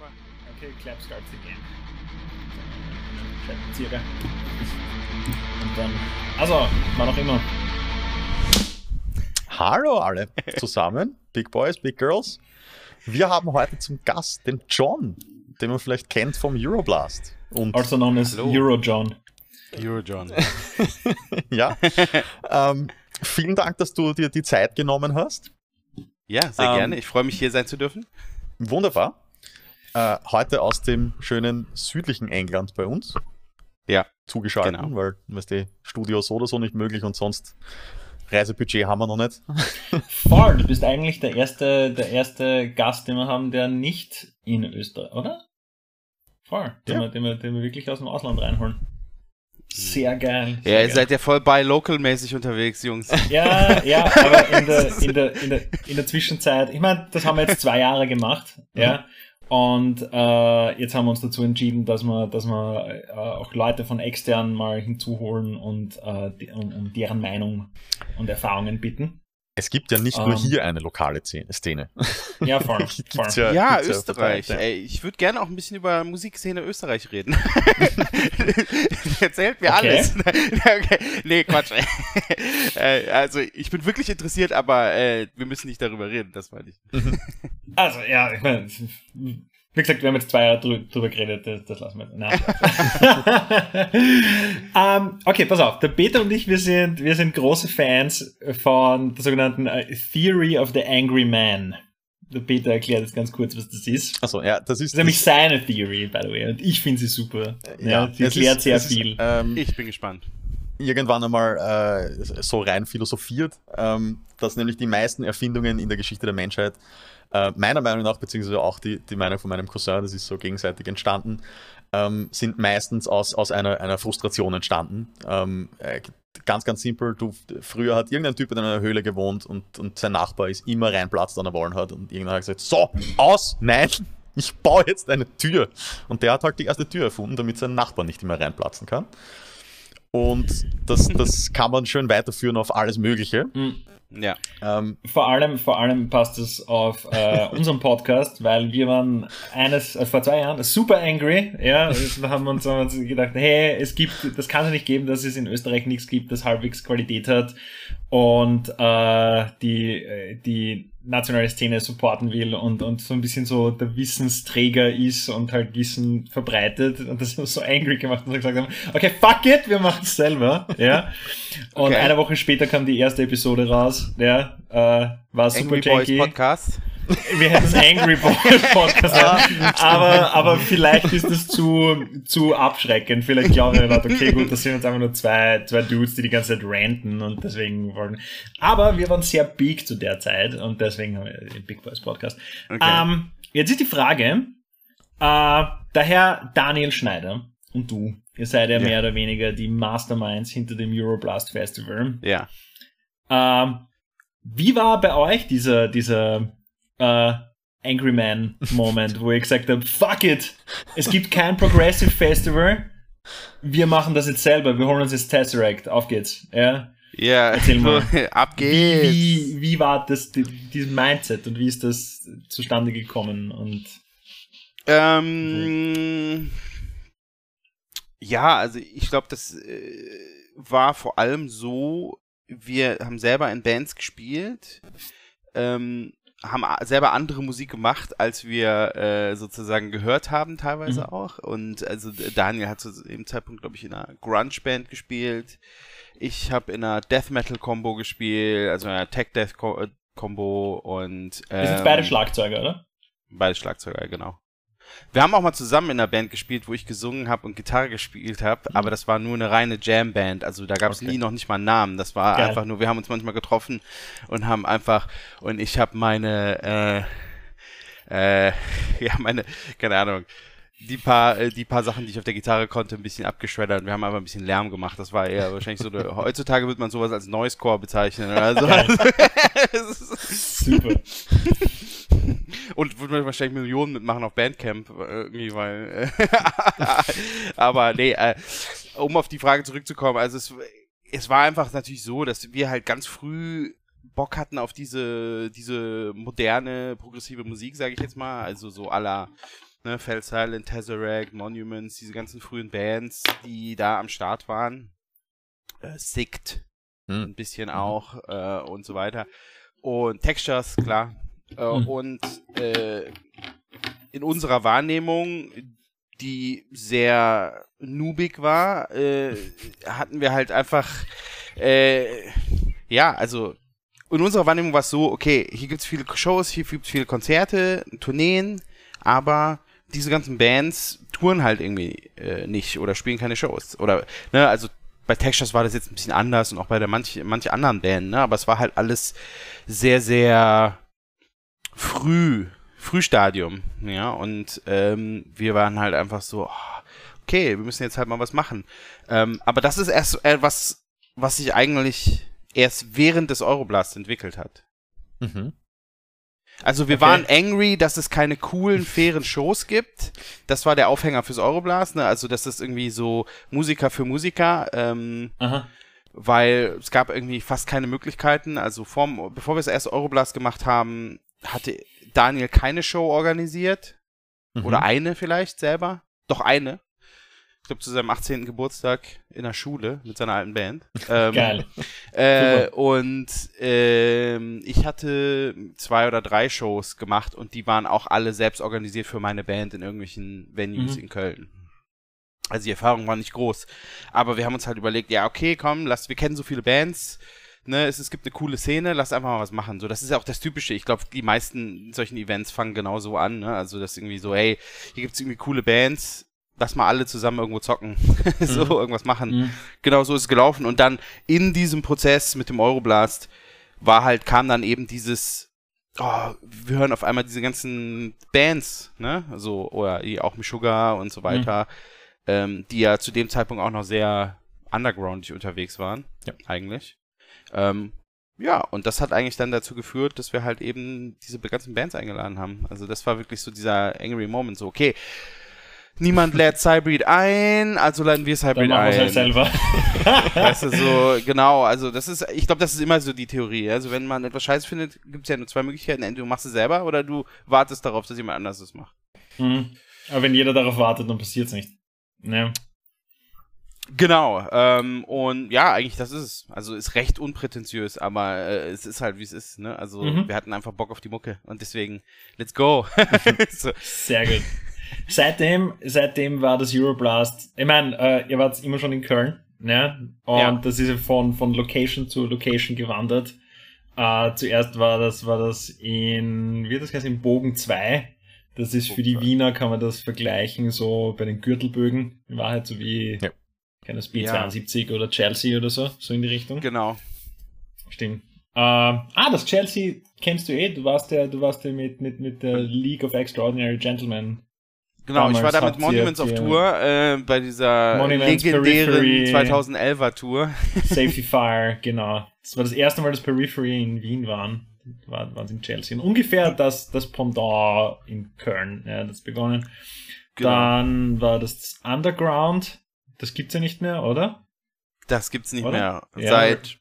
Super. Okay, clap starts again. Circa. Und dann. Also, war noch immer. Hallo alle zusammen, Big Boys, Big Girls. Wir haben heute zum Gast den John, den man vielleicht kennt vom Euroblast. Und Also known as. Eurojohn. Eurojohn. ja, ähm, vielen Dank, dass du dir die Zeit genommen hast. Ja, sehr Ähm, gerne. Ich freue mich, hier sein zu dürfen. Wunderbar. Äh, heute aus dem schönen südlichen England bei uns. Ja. Zugeschaltet, Genau. weil weißt du, Studio so oder so nicht möglich und sonst Reisebudget haben wir noch nicht. Voll, du bist eigentlich der erste, der erste Gast, den wir haben, der nicht in Österreich, oder? Voll, den, Ja. wir, den, wir, den wir wirklich aus dem Ausland reinholen. Sehr geil. Ja, Sehr ihr geil. seid ja voll bei local-mäßig unterwegs, Jungs. Ja, ja, aber in der, in der, in der, in der Zwischenzeit, ich meine, das haben wir jetzt zwei Jahre gemacht, ja. Und äh, jetzt haben wir uns dazu entschieden, dass wir, dass wir äh, auch Leute von extern mal hinzuholen und äh, die, um, um deren Meinung und Erfahrungen bitten. Es gibt ja nicht nur Ähm. hier eine lokale Szene-. Ja, voll. Ja- Ja, gibt's Österreich. ja. Ey, ich würde gerne auch ein bisschen über Musikszene Österreich reden. Erzählt mir Okay. alles. okay. Nee, Quatsch. Äh, also, ich bin wirklich interessiert, aber äh, wir müssen nicht darüber reden, das meine ich. Also, ja, ich meine, wie gesagt, wir haben jetzt zwei Jahre drü drüber geredet, das, das lassen wir jetzt. Nein. ähm, okay, pass auf. Der Peter und ich, wir sind, wir sind große Fans von der sogenannten äh, Theory of the Angry Man. Der Peter erklärt jetzt ganz kurz, was das ist. Also ja, das ist, Das ist nämlich seine Theory, by the way. Und ich finde sie super. Ja, sie es erklärt ist- sehr es ist, viel. ähm, Ich bin gespannt. irgendwann einmal äh, so rein philosophiert, ähm, dass nämlich die meisten Erfindungen in der Geschichte der Menschheit, äh, meiner Meinung nach, beziehungsweise auch die, die Meinung von meinem Cousin, das ist so gegenseitig entstanden, ähm, sind meistens aus, aus einer, einer Frustration entstanden. Ähm, äh, ganz, ganz simpel, du, früher hat irgendein Typ in einer Höhle gewohnt und, und sein Nachbar ist immer reinplatzt an der Wallen hat und irgendwann hat er gesagt, so, aus, nein, ich baue jetzt eine Tür. Und der hat halt die erste Tür erfunden, damit sein Nachbar nicht immer reinplatzen kann. Und das, das kann man schön weiterführen auf alles Mögliche. Mhm. Ja. Ähm, Vor allem, vor allem passt es auf äh, unseren Podcast, weil wir waren eines, äh, vor zwei Jahren super angry, ja, da haben wir uns, haben uns gedacht, hey, es gibt, das kann es nicht geben, dass es in Österreich nichts gibt, das halbwegs Qualität hat und äh, die, äh, die nationale Szene supporten will und, und so ein bisschen so der Wissensträger ist und halt Wissen verbreitet und das haben wir so angry gemacht und gesagt haben, okay, fuck it, wir machen es selber, ja. Und Okay. eine Woche später kam die erste Episode raus, ja, äh, war super Angry Boys janky. Podcast. Wir hätten Angry Boys Podcast, aber, aber vielleicht ist das zu, zu abschreckend. Vielleicht glauben die Leute, okay, gut, das sind jetzt einfach nur zwei, zwei Dudes, die die ganze Zeit ranten und deswegen wollen. Aber wir waren sehr big zu der Zeit und deswegen haben wir den Big Boys Podcast. Okay. Ähm, jetzt ist die Frage, äh, der Herr Daniel Schneider und du, ihr seid ja, Ja. mehr oder weniger die Masterminds hinter dem Euroblast Festival. ja. Ähm, wie war bei euch dieser, dieser äh, Angry Man Moment, wo ihr gesagt habt, fuck it, es gibt kein Progressive Festival, wir machen das jetzt selber, wir holen uns jetzt Tesseract, auf geht's. Ja? Ja, Erzähl mal. ab Wie, geht's. wie, wie war das, die, dieses Mindset und wie ist das zustande gekommen? Und Ähm, ja, also ich glaube, das äh, war vor allem so, wir haben selber in Bands gespielt, ähm, haben selber andere Musik gemacht, als wir äh, sozusagen gehört haben, teilweise Mhm. auch. Und also Daniel hat zu dem Zeitpunkt, glaube ich, in einer Grunge-Band gespielt. Ich habe in einer Death Metal-Combo gespielt, also in einer Tech-Death-Combo und wir sind ähm, beide Schlagzeuger, oder? Beide Schlagzeuger, genau. Wir haben auch mal zusammen in einer Band gespielt, wo ich gesungen habe und Gitarre gespielt habe, aber das war nur eine reine Jam-Band. Also da gab es Okay. nie noch nicht mal einen Namen. Das war Geil. einfach nur, wir haben uns manchmal getroffen und haben einfach, und ich habe meine, äh, äh, ja, meine, keine Ahnung, die paar, äh, die paar Sachen, die ich auf der Gitarre konnte, ein bisschen abgeschreddert. Wir haben einfach ein bisschen Lärm gemacht. Das war eher wahrscheinlich so, eine, heutzutage würde man sowas als Noisecore bezeichnen. Also, Super. Und würde man wahrscheinlich Millionen mitmachen auf Bandcamp äh, irgendwie, weil. Äh, aber nee, äh, um auf die Frage zurückzukommen, also es, es war einfach natürlich so, dass wir halt ganz früh Bock hatten auf diese, diese moderne, progressive Musik, sage ich jetzt mal. Also so aller Ne, Fell Silent, Tesseract, Monuments, diese ganzen frühen Bands, die da am Start waren. Äh, Sict, Hm. ein bisschen auch äh, und so weiter. Und Textures, klar. Äh, Hm. Und äh, in unserer Wahrnehmung, die sehr noobig war, äh, hatten wir halt einfach, äh, ja, also in unserer Wahrnehmung war es so, okay, hier gibt es viele Shows, hier gibt es viele Konzerte, Tourneen, aber diese ganzen Bands touren halt irgendwie äh, nicht oder spielen keine Shows. Oder, ne, also bei Textures war das jetzt ein bisschen anders und auch bei der manch, manch anderen Band, ne, aber es war halt alles sehr, sehr früh, Frühstadium, ja, und ähm, wir waren halt einfach so, oh, okay, wir müssen jetzt halt mal was machen. Ähm, aber das ist erst etwas, was sich eigentlich erst während des Euroblast entwickelt hat. Mhm. Also wir Okay. waren angry, dass es keine coolen, fairen Shows gibt. Das war der Aufhänger fürs Euroblast, ne? Also das ist irgendwie so Musiker für Musiker, ähm, Aha. weil es gab irgendwie fast keine Möglichkeiten. Also vorm, bevor wir das erste Euroblast gemacht haben, hatte Daniel keine Show organisiert. Mhm. Oder eine vielleicht selber. Doch eine. Ich glaube zu seinem 18. Geburtstag in der Schule mit seiner alten Band. Ähm, Geil. Äh, und ähm, ich hatte zwei oder drei Shows gemacht und die waren auch alle selbst organisiert für meine Band in irgendwelchen Venues Mhm. in Köln. Also die Erfahrung war nicht groß. Aber wir haben uns halt überlegt, ja, okay, komm, lass, wir kennen so viele Bands, ne, es, es gibt eine coole Szene, lass einfach mal was machen. So, das ist ja auch das Typische. Ich glaube, die meisten solchen Events fangen genauso an, ne? Also das ist irgendwie so, hey, hier gibt's irgendwie coole Bands, lass mal alle zusammen irgendwo zocken. so, Mhm. irgendwas machen Mhm. genau so ist es gelaufen. Und dann in diesem Prozess mit dem Euroblast war halt, kam dann eben dieses, oh, wir hören auf einmal diese ganzen Bands, ne? Also, oder auch Sugar und so weiter, ähm, die ja zu dem Zeitpunkt auch noch sehr undergroundig unterwegs waren, Ja. eigentlich. Ähm, ja, und das hat eigentlich dann dazu geführt, dass wir halt eben diese ganzen Bands eingeladen haben. Also das war wirklich so dieser Angry Moment, so, okay, niemand lädt Cybreed ein, also laden wir wir es ein. halt selber. Weißt du, so, genau, also das ist, ich glaube, das ist immer so die Theorie. Also wenn man etwas scheiße findet, gibt es ja nur zwei Möglichkeiten. Entweder du machst es selber oder du wartest darauf, dass jemand anders es macht. Mhm. Aber wenn jeder darauf wartet, dann passiert es nicht. Ja. Genau, ähm, und ja, eigentlich das ist es. Also ist recht unprätentiös, aber äh, es ist halt, wie es ist, ne? Also Mhm. wir hatten einfach Bock auf die Mucke und deswegen, let's go. so, Sehr gut. Seitdem, seitdem war das Euroblast, ich meine, äh, ihr wart immer schon in Köln, ne? Und Ja. das ist von, von Location zu Location gewandert. Äh, zuerst war das, war das in, wie das heißt, in Bogen 2. Das ist für die. Wiener, kann man das vergleichen, so bei den Gürtelbögen. In Wahrheit so wie, Ja. Keine Ja. B72 oder Chelsea oder so, so in die Richtung. genau. Stimmt. Äh, ah, das Chelsea kennst du eh. Du warst ja, du warst ja mit, mit, mit der League of Extraordinary Gentlemen. Genau, ich war Damals da mit Monuments auf die- Tour, äh, bei dieser Monuments, legendären Periphery. 2011er Tour. Safety Fire, genau. Das war das erste Mal, dass Periphery in Wien waren. War, waren sie in Chelsea. Und ungefähr das, das Pendant in Köln. Ja, das begonnen. Genau. Dann war das Underground. Das gibt's ja nicht mehr, oder? Das gibt's nicht Oder? mehr. Ja. Seit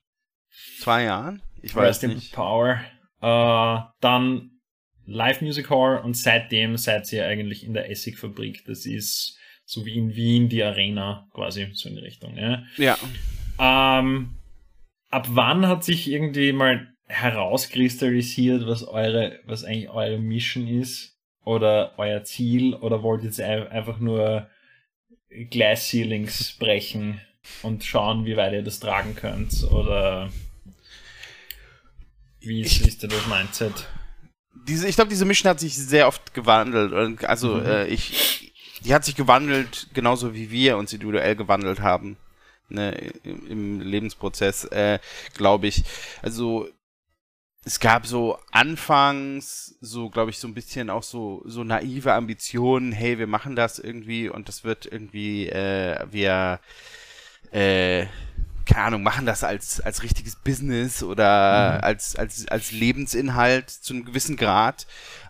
zwei Jahren? Ich weiß Rest nicht. Power. Äh, dann Live Music Hall und seitdem seid ihr eigentlich in der Essigfabrik. Das ist so wie in Wien die Arena quasi, so in die Richtung. Ja. Ja. Ähm, ab wann hat sich irgendwie mal herauskristallisiert, was eure, was eigentlich eure Mission ist? Oder euer Ziel? Oder wollt ihr einfach nur Glass Ceilings brechen und schauen, wie weit ihr das tragen könnt? Oder wie ist, ist denn das Mindset? Diese, ich glaube, diese Mission hat sich sehr oft gewandelt. Und Also Mhm. äh, ich, die hat sich gewandelt, genauso wie wir uns individuell gewandelt haben. Ne, im, im Lebensprozess, äh, glaube ich. Also es gab so anfangs so, glaube ich, so ein bisschen auch so so naive Ambitionen. Hey, wir machen das irgendwie und das wird irgendwie äh, wir äh, keine Ahnung, machen das als, als richtiges Business oder Mhm. als, als, als Lebensinhalt zu einem gewissen Grad.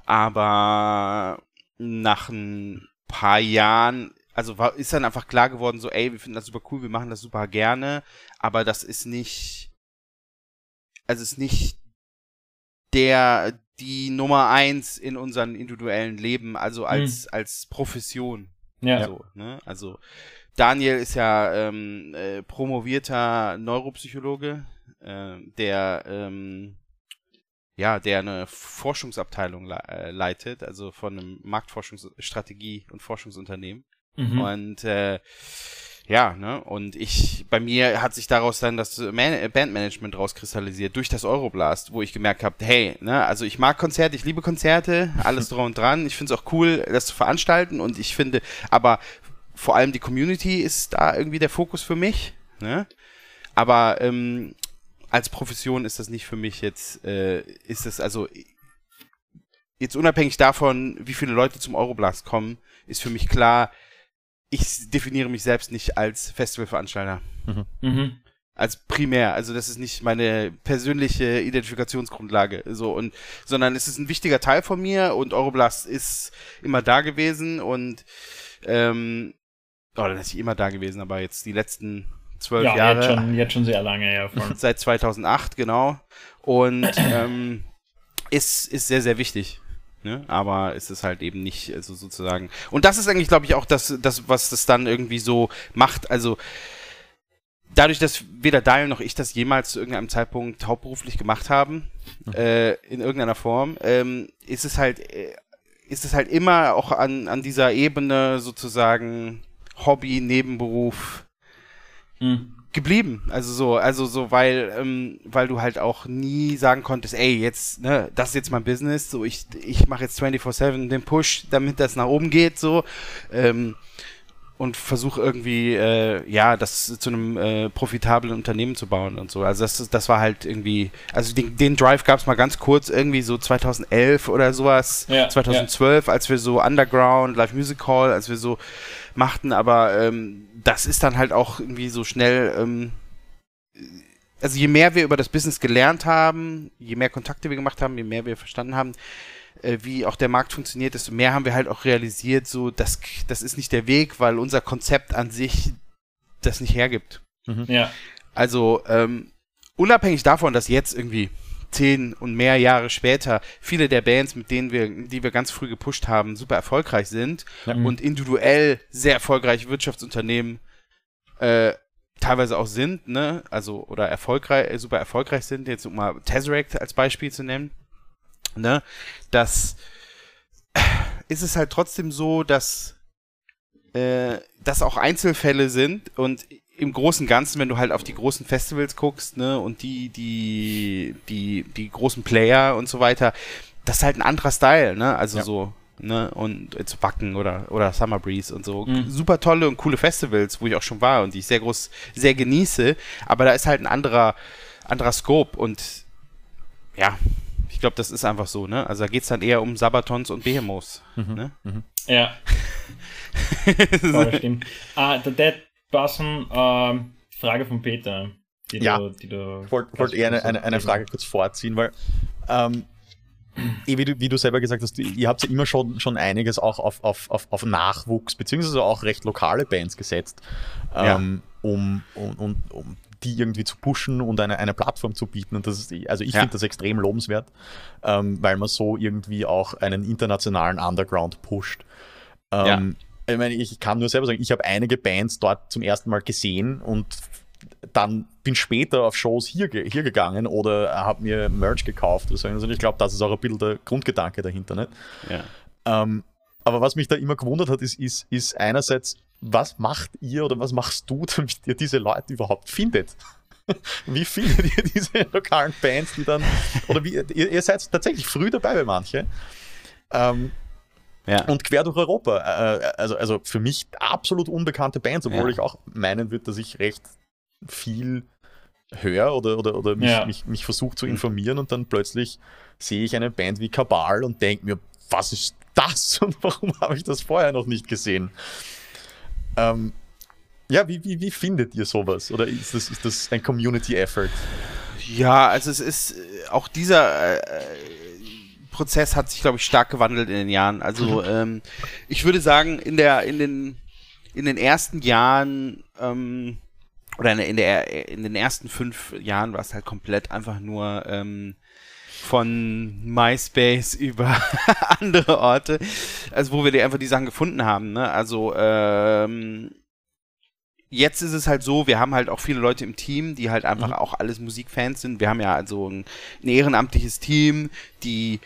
Aber nach ein paar Jahren, also war, ist dann einfach klar geworden, so, ey, wir finden das super cool, wir machen das super gerne, aber das ist nicht, also ist nicht der, die Nummer eins in unserem individuellen Leben, also als, mhm. als Profession. Ja. So, ne? Also Daniel ist ja ähm, äh, promovierter Neuropsychologe, äh, der ähm, ja, der eine Forschungsabteilung le äh, leitet, also von einem Marktforschungsstrategie und Forschungsunternehmen. Mhm. Und äh, ja, ne, und ich, bei mir hat sich daraus dann das Man Bandmanagement rauskristallisiert durch das Euroblast, wo ich gemerkt habe, hey, ne, also ich mag Konzerte, ich liebe Konzerte, alles dran und dran, ich finde es auch cool, das zu veranstalten und ich finde, aber vor allem die Community ist da irgendwie der Fokus für mich, ne, aber ähm, als Profession ist das nicht für mich jetzt, äh, ist es also jetzt unabhängig davon, wie viele Leute zum Euroblast kommen, ist für mich klar, ich definiere mich selbst nicht als Festivalveranstalter. Mhm. Mhm. Als primär, also das ist nicht meine persönliche Identifikationsgrundlage, so und sondern es ist ein wichtiger Teil von mir und Euroblast ist immer da gewesen und ähm, oder das ist immer da gewesen, aber jetzt die letzten zwölf ja, Jahre. Jetzt schon, jetzt schon sehr lange, ja. Voll. Seit 2008, genau. Und ähm, ist, ist sehr, sehr wichtig. Ne? Aber es ist halt eben nicht also sozusagen. Und das ist eigentlich, glaube ich, auch das, das, was das dann irgendwie so macht. Also dadurch, dass weder Daniel noch ich das jemals zu irgendeinem Zeitpunkt hauptberuflich gemacht haben, mhm. äh, in irgendeiner Form, ähm, ist es halt, äh, ist es halt immer auch an, an dieser Ebene sozusagen Hobby, Nebenberuf, mhm. Geblieben. Also so, also so, weil, ähm, weil du halt auch nie sagen konntest, ey, jetzt, ne, das ist jetzt mein Business, so ich, ich mache jetzt 24-7 den Push, damit das nach oben geht, so. Ähm, und versuche irgendwie, äh, ja, das zu einem äh, profitablen Unternehmen zu bauen und so. Also das, das war halt irgendwie, also den, den Drive gab es mal ganz kurz, irgendwie so 2011 oder sowas, ja, 2012, ja. als wir so Underground, Live Music Hall, als wir so machten, aber ähm, das ist dann halt auch irgendwie so schnell, ähm, also je mehr wir über das Business gelernt haben, je mehr Kontakte wir gemacht haben, je mehr wir verstanden haben, äh, wie auch der Markt funktioniert, desto mehr haben wir halt auch realisiert, so, das, das ist nicht der Weg, weil unser Konzept an sich das nicht hergibt. Mhm. Ja. Also, ähm, unabhängig davon, dass jetzt irgendwie zehn und mehr Jahre später viele der Bands, mit denen wir, die wir ganz früh gepusht haben, super erfolgreich sind ja. und individuell sehr erfolgreiche Wirtschaftsunternehmen äh, teilweise auch sind, ne, also oder erfolgreich, super erfolgreich sind, jetzt um mal Tesseract als Beispiel zu nennen, ne, dass ist es halt trotzdem so, dass äh, das auch Einzelfälle sind und im Großen und Ganzen, wenn du halt auf die großen Festivals guckst, ne, und die, die, die, die großen Player und so weiter, das ist halt ein anderer Style, ne, also ja. so, ne, und jetzt Backen oder, oder Summer Breeze und so. Mhm. Super tolle und coole Festivals, wo ich auch schon war und die ich sehr groß, sehr genieße, aber da ist halt ein anderer, anderer Scope und, ja, ich glaube, das ist einfach so, ne, also da geht es dann eher um Sabatons und Behemoths, mhm. ne. Mhm. Ja. oh, stimmt. Ah, der Dead passen. Ähm, Frage von Peter. Die ja, du, die du ich wollte wollt eher eine, eine, eine, Frage kurz vorziehen, weil ähm, wie, du, wie du selber gesagt hast, ihr habt ja immer schon, schon einiges auch auf, auf, auf, auf Nachwuchs, beziehungsweise auch recht lokale Bands gesetzt, ähm, ja. um, um, um, um die irgendwie zu pushen und eine, eine Plattform zu bieten. Und das ist, also ich ja. finde das extrem lobenswert, ähm, weil man so irgendwie auch einen internationalen Underground pusht. Ähm, ja ich meine, ich kann nur selber sagen, ich habe einige Bands dort zum ersten Mal gesehen und dann bin später auf Shows hier, hier gegangen oder habe mir Merch gekauft. Also ich glaube, das ist auch ein bisschen der Grundgedanke dahinter. Nicht? Ja. Ähm, aber was mich da immer gewundert hat, ist, ist, ist einerseits, was macht ihr oder was machst du, damit ihr diese Leute überhaupt findet? Wie findet ihr diese lokalen Bands, die dann, oder wie, ihr, ihr seid tatsächlich früh dabei bei manchen. Ähm, ja. Und quer durch Europa. Äh, äh, also, also für mich absolut unbekannte Bands, obwohl ja. ich auch meinen würde, dass ich recht viel höre oder, oder, oder mich, ja. mich, mich versuche zu informieren und dann plötzlich sehe ich eine Band wie Kabal und denke mir, was ist das und warum habe ich das vorher noch nicht gesehen? Ähm, ja, wie, wie, wie findet ihr sowas? Oder ist das, ist das ein Community-Effort? Ja, also es ist äh, auch dieser äh, Prozess hat sich, glaube ich, stark gewandelt in den Jahren. Also mhm. ähm, ich würde sagen, in der, in den, in den ersten Jahren ähm, oder in, in, der, in den ersten fünf Jahren war es halt komplett einfach nur ähm, von MySpace über andere Orte, also wo wir die einfach die Sachen gefunden haben. Ne? Also ähm, jetzt ist es halt so, wir haben halt auch viele Leute im Team, die halt einfach mhm. auch alles Musikfans sind. Wir haben ja also ein, ein ehrenamtliches Team, die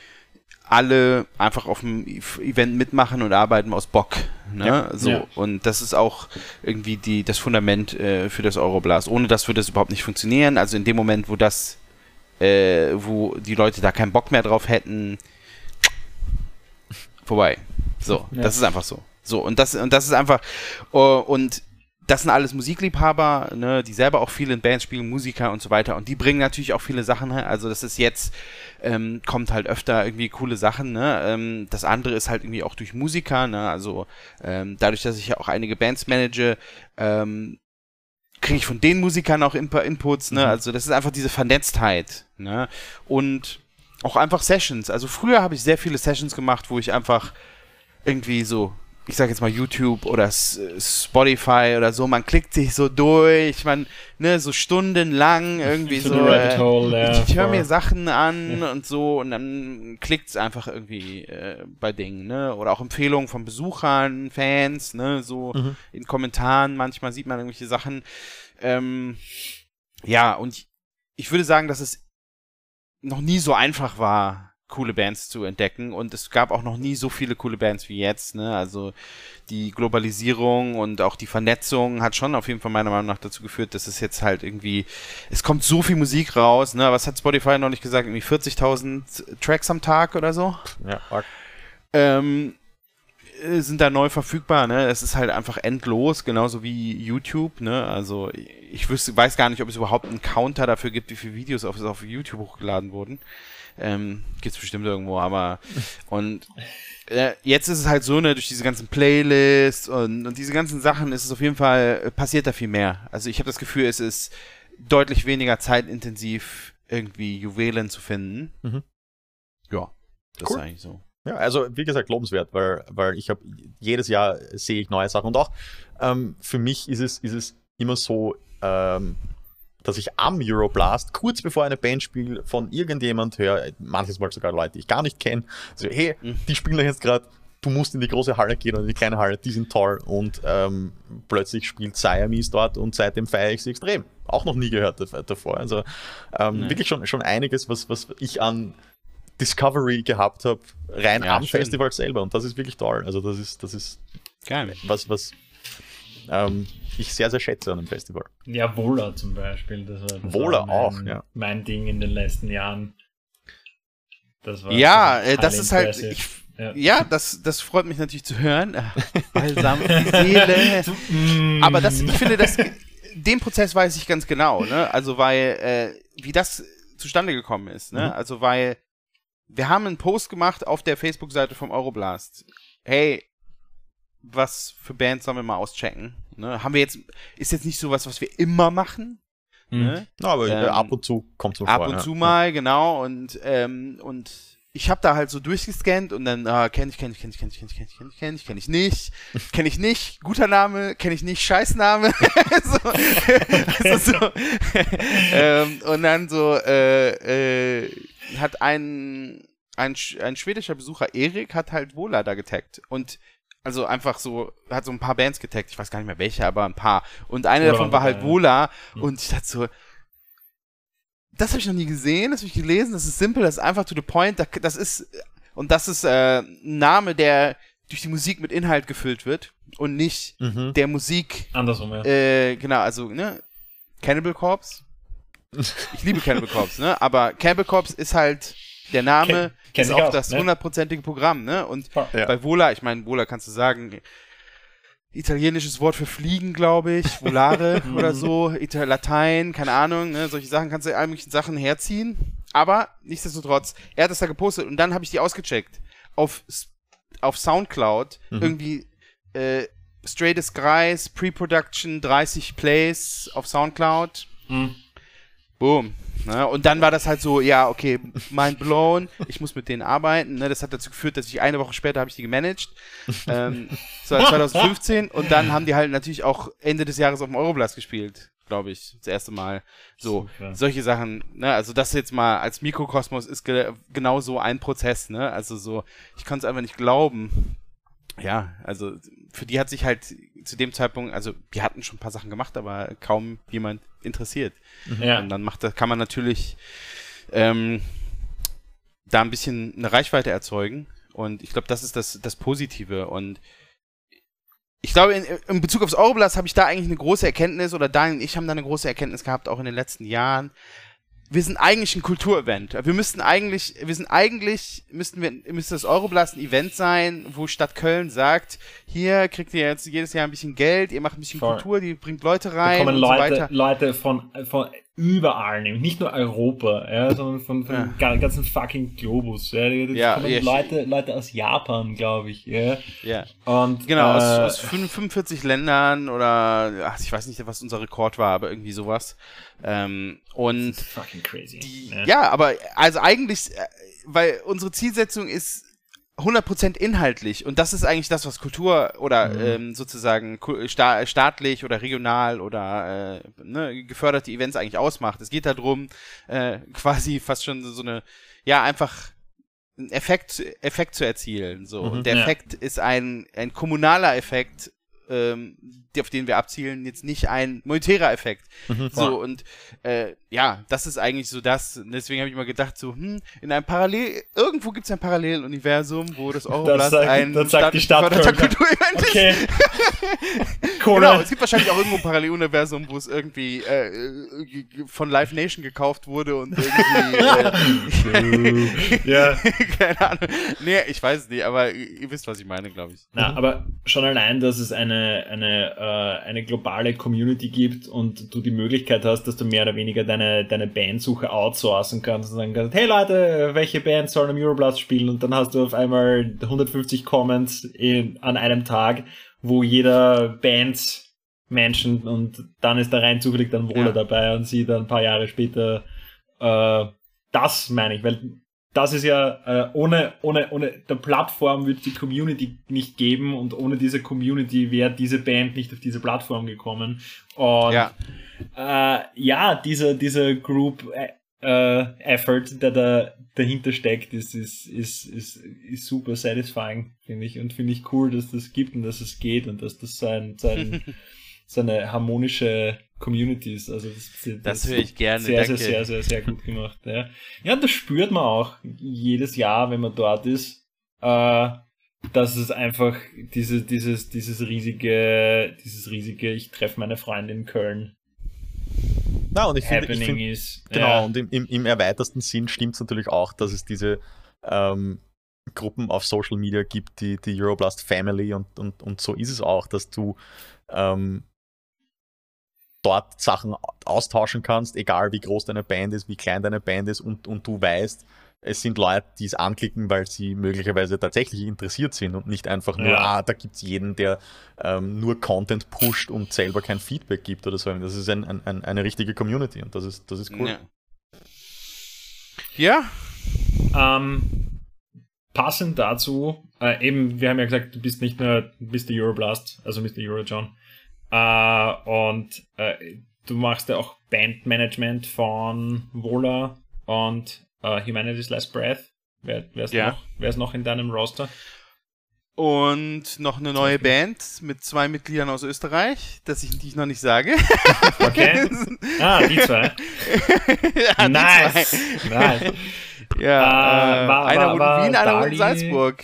alle einfach auf dem Event mitmachen und arbeiten aus Bock. Ne? Ja, so. Ja. Und das ist auch irgendwie die, das Fundament äh, für das Euroblast. Ohne das würde das überhaupt nicht funktionieren. Also in dem Moment, wo das, äh, wo die Leute da keinen Bock mehr drauf hätten, vorbei. So, ja. das ist einfach so. So, und das, und das ist einfach, uh, und das sind alles Musikliebhaber, ne, die selber auch viel in Bands spielen, Musiker und so weiter. Und die bringen natürlich auch viele Sachen. Also das ist jetzt, ähm, kommt halt öfter irgendwie coole Sachen. Ne? Ähm, das andere ist halt irgendwie auch durch Musiker. Ne? Also ähm, dadurch, dass ich ja auch einige Bands manage, ähm, kriege ich von den Musikern auch Imp Inputs. Ne? Mhm. Also das ist einfach diese Vernetztheit. Ne? Und auch einfach Sessions. Also früher habe ich sehr viele Sessions gemacht, wo ich einfach irgendwie so ich sag jetzt mal YouTube oder Spotify oder so, man klickt sich so durch, man, ne, so stundenlang irgendwie so. Äh, hole, ja, ich, ich höre mir Sachen an ja. und so und dann klickt's einfach irgendwie äh, bei Dingen, ne? Oder auch Empfehlungen von Besuchern, Fans, ne, so mhm. in Kommentaren, manchmal sieht man irgendwelche Sachen. Ähm, ja, und ich würde sagen, dass es noch nie so einfach war, coole Bands zu entdecken und es gab auch noch nie so viele coole Bands wie jetzt. Ne? Also die Globalisierung und auch die Vernetzung hat schon auf jeden Fall meiner Meinung nach dazu geführt, dass es jetzt halt irgendwie, es kommt so viel Musik raus. Ne? Was hat Spotify noch nicht gesagt? Irgendwie 40.000 Tracks am Tag oder so? Ja, fuck. Ähm, äh, sind da neu verfügbar, ne? Es ist halt einfach endlos, genauso wie YouTube, ne? Also ich wüsste, weiß gar nicht, ob es überhaupt einen Counter dafür gibt, wie viele Videos auf, auf YouTube hochgeladen wurden. Ähm, gibt's bestimmt irgendwo, aber und äh, jetzt ist es halt so, ne, durch diese ganzen Playlists und, und diese ganzen Sachen ist es auf jeden Fall, äh, passiert da viel mehr. Also ich habe das Gefühl, es ist deutlich weniger zeitintensiv, irgendwie Juwelen zu finden. Mhm. Ja, das cool. ist eigentlich so. Ja, also wie gesagt, lobenswert, weil, weil ich habe jedes Jahr sehe ich neue Sachen und auch ähm, für mich ist es, ist es immer so, ähm, dass ich am Euroblast, kurz bevor eine Band spielt, von irgendjemand höre, manches Mal sogar Leute, die ich gar nicht kenne, so, hey, mhm. die spielen da jetzt gerade, du musst in die große Halle gehen oder in die kleine Halle, die sind toll und ähm, plötzlich spielt Siamese dort und seitdem feiere ich sie extrem. Auch noch nie gehört davor. Also ähm, wirklich schon, schon einiges, was, was ich an Discovery gehabt habe, rein ja, am schön. Festival selber und das ist wirklich toll. Also das ist, das ist Geil. was, was ähm, ich sehr, sehr schätze an dem Festival. Ja, Wohler zum Beispiel. Das war, das Wohler war mein, auch, ja. Mein Ding in den letzten Jahren. Das ja, äh, das ist halt. Ich, ja. ja, das, das freut mich natürlich zu hören. Balsam die Seele. Aber das, ich finde, das, den Prozess weiß ich ganz genau, ne? Also, weil, äh, wie das zustande gekommen ist, ne? Mhm. Also, weil wir haben einen Post gemacht auf der Facebook-Seite vom Euroblast. Hey, was für Bands sollen wir mal auschecken? Ne? Haben wir jetzt, ist jetzt nicht so was, was wir immer machen. Mhm. Ne? Ja, aber ähm, ab und zu kommt so ab vor. Ab und ja. zu mal, genau. Und, ähm, und ich habe da halt so durchgescannt und dann ah, kenne ich, kenne ich, kenne ich, kenne ich, kenne ich, kenne ich, kenne ich, kenne ich, kenne ich nicht, kenne ich nicht, guter Name, kenne ich nicht, Scheißname. so, also so. ähm, und dann so äh, äh, hat ein, ein ein schwedischer Besucher Erik hat halt Wola da getaggt und also einfach so, hat so ein paar Bands getaggt, ich weiß gar nicht mehr welche, aber ein paar. Und eine Oder davon war halt Wola mhm. und ich dachte so, das habe ich noch nie gesehen, das habe ich gelesen, das ist simpel, das ist einfach to the point, das ist, und das ist äh, ein Name, der durch die Musik mit Inhalt gefüllt wird und nicht mhm. der Musik. Andersrum, ja. Äh, genau, also, ne, Cannibal Corpse. Ich liebe Cannibal Corpse, ne, aber Cannibal Corpse ist halt der Name Ken, ist auch, auch das ne? hundertprozentige ne? Programm, ne? Und ja. bei Vola, ich meine, Vola kannst du sagen, italienisches Wort für Fliegen, glaube ich, Volare oder so, Ital Latein, keine Ahnung, ne? solche Sachen kannst du all möglichen Sachen herziehen. Aber nichtsdestotrotz, er hat das da gepostet und dann habe ich die ausgecheckt. Auf, auf Soundcloud mhm. irgendwie äh, Straightest Guys, Pre-Production, 30 Plays auf Soundcloud. Mhm. Boom. Ne? Und dann war das halt so, ja, okay, mind blown, ich muss mit denen arbeiten. Ne? Das hat dazu geführt, dass ich eine Woche später habe ich die gemanagt. Ähm, so 2015 und dann haben die halt natürlich auch Ende des Jahres auf dem Euroblast gespielt. glaube ich, das erste Mal. So, Super. solche Sachen, ne, also das jetzt mal als Mikrokosmos ist ge genau so ein Prozess, ne, also so, ich konnte es einfach nicht glauben. Ja, also für die hat sich halt zu dem Zeitpunkt, also wir hatten schon ein paar Sachen gemacht, aber kaum jemand interessiert. Ja. Und dann macht das, kann man natürlich ähm, da ein bisschen eine Reichweite erzeugen. Und ich glaube, das ist das, das Positive. Und ich glaube, in, in Bezug aufs Euroblast habe ich da eigentlich eine große Erkenntnis, oder Daniel und ich haben da eine große Erkenntnis gehabt, auch in den letzten Jahren. Wir sind eigentlich ein Kulturevent. Wir müssten eigentlich, wir sind eigentlich, müssten wir, müsste das Euroblast ein Event sein, wo Stadt Köln sagt, hier kriegt ihr jetzt jedes Jahr ein bisschen Geld, ihr macht ein bisschen Voll. Kultur, die bringt Leute Da rein kommen und so Leute, weiter. Leute von, von überall, nämlich nicht nur Europa, ja, sondern von, von Ja. ga- ganzen fucking Globus. Ja, Ja, ja, Leute, Leute aus Japan, glaube ich. Ja. Ja. Und, Genau, äh, aus, aus 45 Ländern oder ach, ich weiß nicht, was unser Rekord war, aber irgendwie sowas. Ähm, und fucking crazy. die, ja. ja, aber also eigentlich, äh, weil unsere Zielsetzung ist 100% inhaltlich und das ist eigentlich das, was Kultur oder Mhm. ähm, sozusagen sta staatlich oder regional oder äh, ne, geförderte Events eigentlich ausmacht. Es geht darum, äh, quasi fast schon so eine, ja, einfach einen Effekt, Effekt zu erzielen. So. Mhm. Und der Ja. Effekt ist ein, ein kommunaler Effekt, ähm, auf den wir abzielen, jetzt nicht ein monetärer Effekt. Mhm. So, und äh, ja, das ist eigentlich so das. Deswegen habe ich mal gedacht, so, hm, in einem Parallel, irgendwo gibt es ein Paralleluniversum, wo das Euroblast sagt- ein das sagt die Stadt. Kulturevent ist. Okay. cool. Genau, es gibt wahrscheinlich auch irgendwo ein Paralleluniversum, wo es irgendwie äh, von Live Nation gekauft wurde und irgendwie. Äh, ja. keine Ahnung. Nee, ich weiß es nicht, aber ihr ihr wisst, was ich meine, glaube ich. Na, aber schon allein, dass es eine, eine, äh, eine globale Community gibt und du die Möglichkeit hast, dass du mehr oder weniger deine, deine Bandsuche outsourcen kannst und sagen kannst, hey Leute, welche Band sollen am Euroblast spielen? Und dann hast du auf einmal 150 Comments in, an einem Tag, wo jeder Band Menschen und dann ist da rein zufällig dann Wohler Ja. dabei und sie dann ein paar Jahre später äh, das meine ich, weil das ist ja äh, ohne, ohne, ohne der Plattform wird die Community nicht geben und ohne diese Community wäre diese Band nicht auf diese Plattform gekommen. Und Ja. Äh, ja, dieser, dieser Group äh, äh, Effort, der da dahinter steckt, ist, ist, ist, ist, ist super satisfying, finde ich. Und finde ich cool, dass das gibt und dass es geht und dass das so, ein, so, ein, so eine harmonische Community ist. Also das, Das höre ich gerne, Sehr, danke. sehr, sehr, sehr, sehr gut gemacht. Ja. ja, und das spürt man auch jedes Jahr, wenn man dort ist. Äh, dass es einfach diese, dieses, dieses riesige, dieses riesige, ich treffe meine Freundin in Köln Na, und ich finde, find, ist. Genau, Ja. und im, im, im erweitersten Sinn stimmt es natürlich auch, dass es diese ähm, Gruppen auf Social Media gibt, die, die Euroblast Family und, und, und so ist es auch, dass du ähm, dort Sachen austauschen kannst, egal wie groß deine Band ist, wie klein deine Band ist und, und du weißt, es sind Leute, die es anklicken, weil sie möglicherweise tatsächlich interessiert sind und nicht einfach nur, Ja. ah, da gibt es jeden, der ähm, nur Content pusht und selber kein Feedback gibt oder so. Das ist ein, ein, ein, eine richtige Community und das ist, das ist cool. Ja. ja, Ähm, passend dazu, äh, eben, wir haben ja gesagt, du bist nicht nur Mr. Euroblast, also Mr. Eurojohn. Äh, und äh, du machst ja auch Bandmanagement von Vola und äh, Humanity's Last Breath. Wer, wer, ist Ja. noch, wer ist noch in deinem Roster? Und noch eine neue Band mit zwei Mitgliedern aus Österreich, das ich, die ich noch nicht sage. Okay. ah, die zwei. ja, die nice. zwei. nice. Ja, Äh, äh, war- einer war- wohnt in Wien, einer wohnt in Salzburg.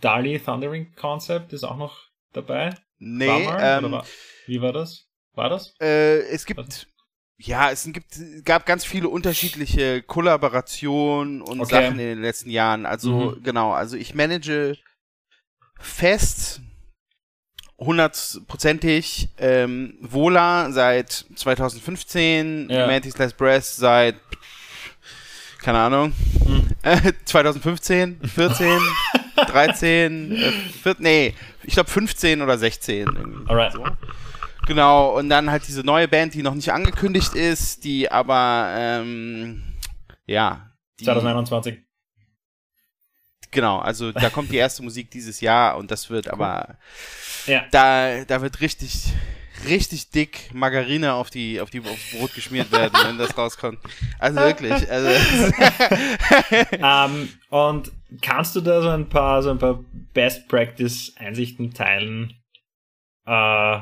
Dali Thundering Concept ist auch noch dabei. nee, war mal, ähm, war, wie war das? War das? Äh, es gibt, Was? Ja, es gibt, gab ganz viele unterschiedliche Kollaborationen und Okay. Sachen in den letzten Jahren. Also, Mhm. genau, also ich manage fest hundertprozentig ähm, Vola seit 2015, Ja. Mantis Last Breath seit, keine Ahnung, Mhm. äh, 2015, 14, 13, äh, 14, nee, ich glaube 15 oder 16. irgendwie Alright. So. Genau, und dann halt diese neue Band, die noch nicht angekündigt ist, die aber, ähm, ja. Die, 2021. Genau, also da kommt die erste Musik dieses Jahr und das wird aber, Ja. da, da wird richtig, richtig dick Margarine auf die, auf die aufs Brot geschmiert werden, wenn das rauskommt. Also wirklich. Also, ähm, und kannst du da so ein paar, so ein paar Best Practice Einsichten teilen? Äh,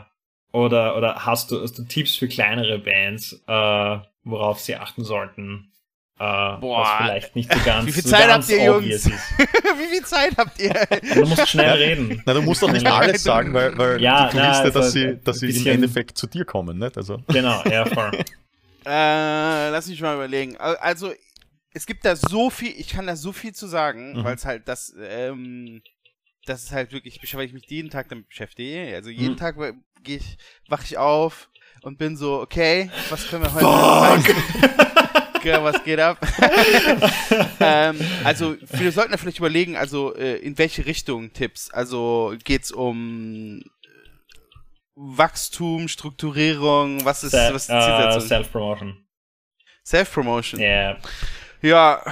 oder, oder hast du, hast du Tipps für kleinere Bands, äh, worauf sie achten sollten? Uh, Boah, was vielleicht nicht so ganz, wie viel so Zeit habt ihr, Jungs? wie viel Zeit habt ihr? Du musst schnell reden. Na, du musst doch nicht alles sagen, weil, weil ja, du na, willst ja, dass also, sie, dass sie im Endeffekt zu dir kommen, nicht? Also. Genau, ja, voll. äh, lass mich mal überlegen. Also, es gibt da so viel, ich kann da so viel zu sagen, mhm. weil es halt das, ähm, das ist halt wirklich, weil ich mich jeden Tag damit beschäftige. Also jeden mhm. Tag gehe ich, wache ich auf und bin so, okay, was können wir heute Fuck! was geht ab? ähm, also, wir sollten ja vielleicht überlegen, also äh, in welche Richtung Tipps? Also geht's um äh, Wachstum, Strukturierung, was ist, Se was ist die Zielsetzung? Uh, Self-Promotion. Self-Promotion? Yeah. Ja.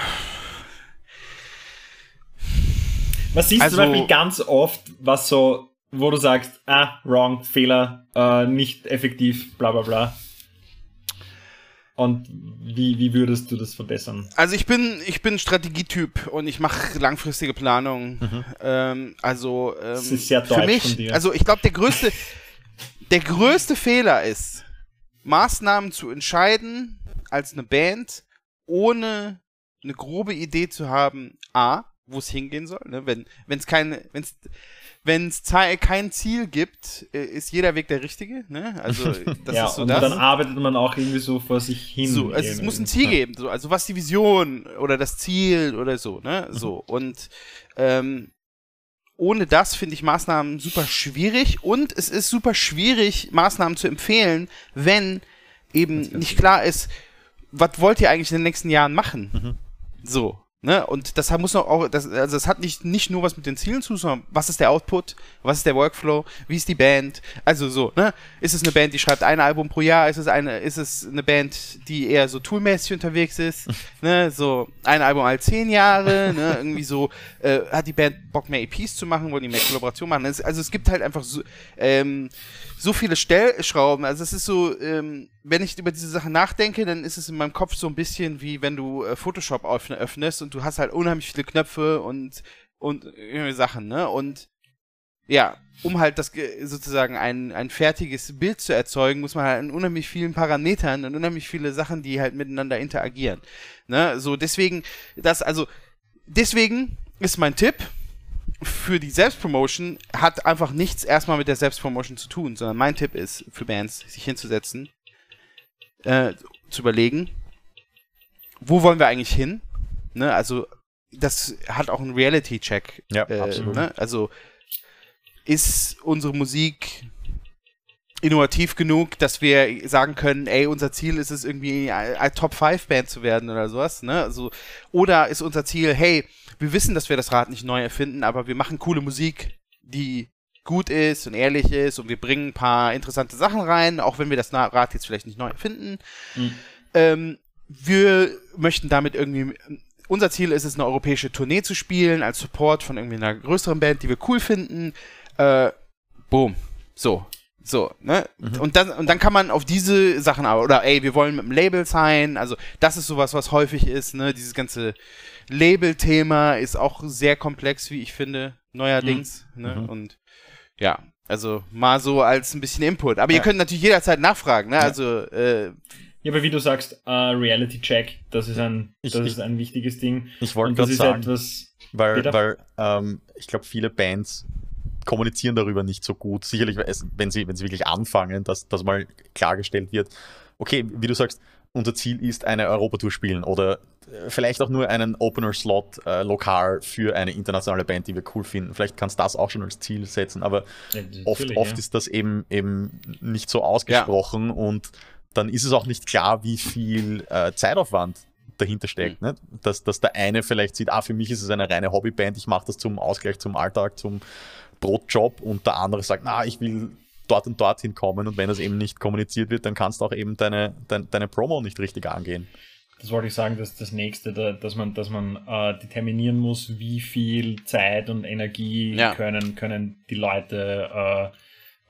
Man sieht also, zum Beispiel ganz oft, was so wo du sagst, ah, wrong, Fehler, äh, nicht effektiv, bla bla bla. Und wie, wie würdest du das verbessern? Also ich bin, ich bin Strategietyp und ich mache langfristige Planungen. Mhm. Ähm, also ähm, das ist sehr deutsch für mich, von dir. also ich glaube, der größte, der größte Fehler ist, Maßnahmen zu entscheiden als eine Band, ohne eine grobe Idee zu haben, a, wo es hingehen soll. Ne? Wenn es keine, wenn es wenn es kein Ziel gibt, äh, ist jeder Weg der richtige. Ne? Also das ja, ist so und das. dann arbeitet man auch irgendwie so vor sich hin. So, also es muss ein Ziel geben. So, also was die Vision oder das Ziel oder so. Ne? Mhm. So und ähm, ohne das finde ich Maßnahmen super schwierig und es ist super schwierig, Maßnahmen zu empfehlen, wenn eben nicht klar ist, was wollt ihr eigentlich in den nächsten Jahren machen? Mhm. So. Ne? Und das muss auch, das, also das hat nicht, nicht nur was mit den Zielen zu, sondern was ist der Output, was ist der Workflow, wie ist die Band, also so, ne? Ist es eine Band, die schreibt ein Album pro Jahr, ist es eine, ist es eine Band, die eher so toolmäßig unterwegs ist, ne? So ein Album all zehn Jahre, ne? Irgendwie so, äh, hat die Band Bock mehr EPs zu machen, wollen die mehr Kollaboration machen? Also es gibt halt einfach so, ähm, so viele Stellschrauben. Also es ist so, ähm, wenn ich über diese Sachen nachdenke, dann ist es in meinem Kopf so ein bisschen wie wenn du äh, Photoshop öffnest und du hast halt unheimlich viele Knöpfe und und irgendwie Sachen, ne? Und ja, um halt das sozusagen ein, ein fertiges Bild zu erzeugen, muss man halt an unheimlich vielen Parametern und unheimlich viele Sachen, die halt miteinander interagieren. Ne? So, deswegen, das, also, deswegen ist mein Tipp, für die Selbstpromotion hat einfach nichts erstmal mit der Selbstpromotion zu tun, sondern mein Tipp ist für Bands, sich hinzusetzen, äh, zu überlegen, wo wollen wir eigentlich hin? Ne, also das hat auch einen Reality-Check. Ja, äh, absolut. Ne? Also ist unsere Musik innovativ genug, dass wir sagen können, ey, unser Ziel ist es irgendwie eine Top 5 Band zu werden oder sowas, ne? Also oder ist unser Ziel, hey, wir wissen, dass wir das Rad nicht neu erfinden, aber wir machen coole Musik, die gut ist und ehrlich ist und wir bringen ein paar interessante Sachen rein, auch wenn wir das Rad jetzt vielleicht nicht neu erfinden. Mhm. Ähm, wir möchten damit irgendwie, unser Ziel ist es, eine europäische Tournee zu spielen, als Support von irgendwie einer größeren Band, die wir cool finden. Äh, boom. So. So, ne? Mhm. Und, dann, und dann kann man auf diese Sachen aber, oder ey, wir wollen mit dem Label sein, also das ist sowas, was häufig ist, ne? Dieses ganze Label-Thema ist auch sehr komplex, wie ich finde, neuerdings, mhm. ne? Mhm. Und ja, also mal so als ein bisschen Input. Aber ja. ihr könnt natürlich jederzeit nachfragen, ne? Ja. Also, äh, ja, aber wie du sagst, uh, Reality Check, das ist ein, ich, das ich, ist ein wichtiges Ding. Ich wollte gerade sagen, etwas, weil, weil ähm, ich glaube, viele Bands kommunizieren darüber nicht so gut. Sicherlich, wenn sie, wenn sie wirklich anfangen, dass das mal klargestellt wird. Okay, wie du sagst, unser Ziel ist eine Europatour spielen oder äh, vielleicht auch nur einen Opener-Slot äh, lokal für eine internationale Band, die wir cool finden. Vielleicht kannst du das auch schon als Ziel setzen, aber ja, oft, oft ja. ist das eben, eben nicht so ausgesprochen ja. und dann ist es auch nicht klar, wie viel äh, Zeitaufwand dahinter steckt. Mhm. Ne? Dass, dass der eine vielleicht sieht, ah, für mich ist es eine reine Hobbyband, ich mache das zum Ausgleich zum Alltag, zum Brotjob und der andere sagt, na, ich will dort und dorthin kommen und wenn das eben nicht kommuniziert wird, dann kannst du auch eben deine, deine, deine Promo nicht richtig angehen. Das wollte ich sagen, dass das nächste, dass man, dass man äh, determinieren muss, wie viel Zeit und Energie ja. können, können die Leute äh,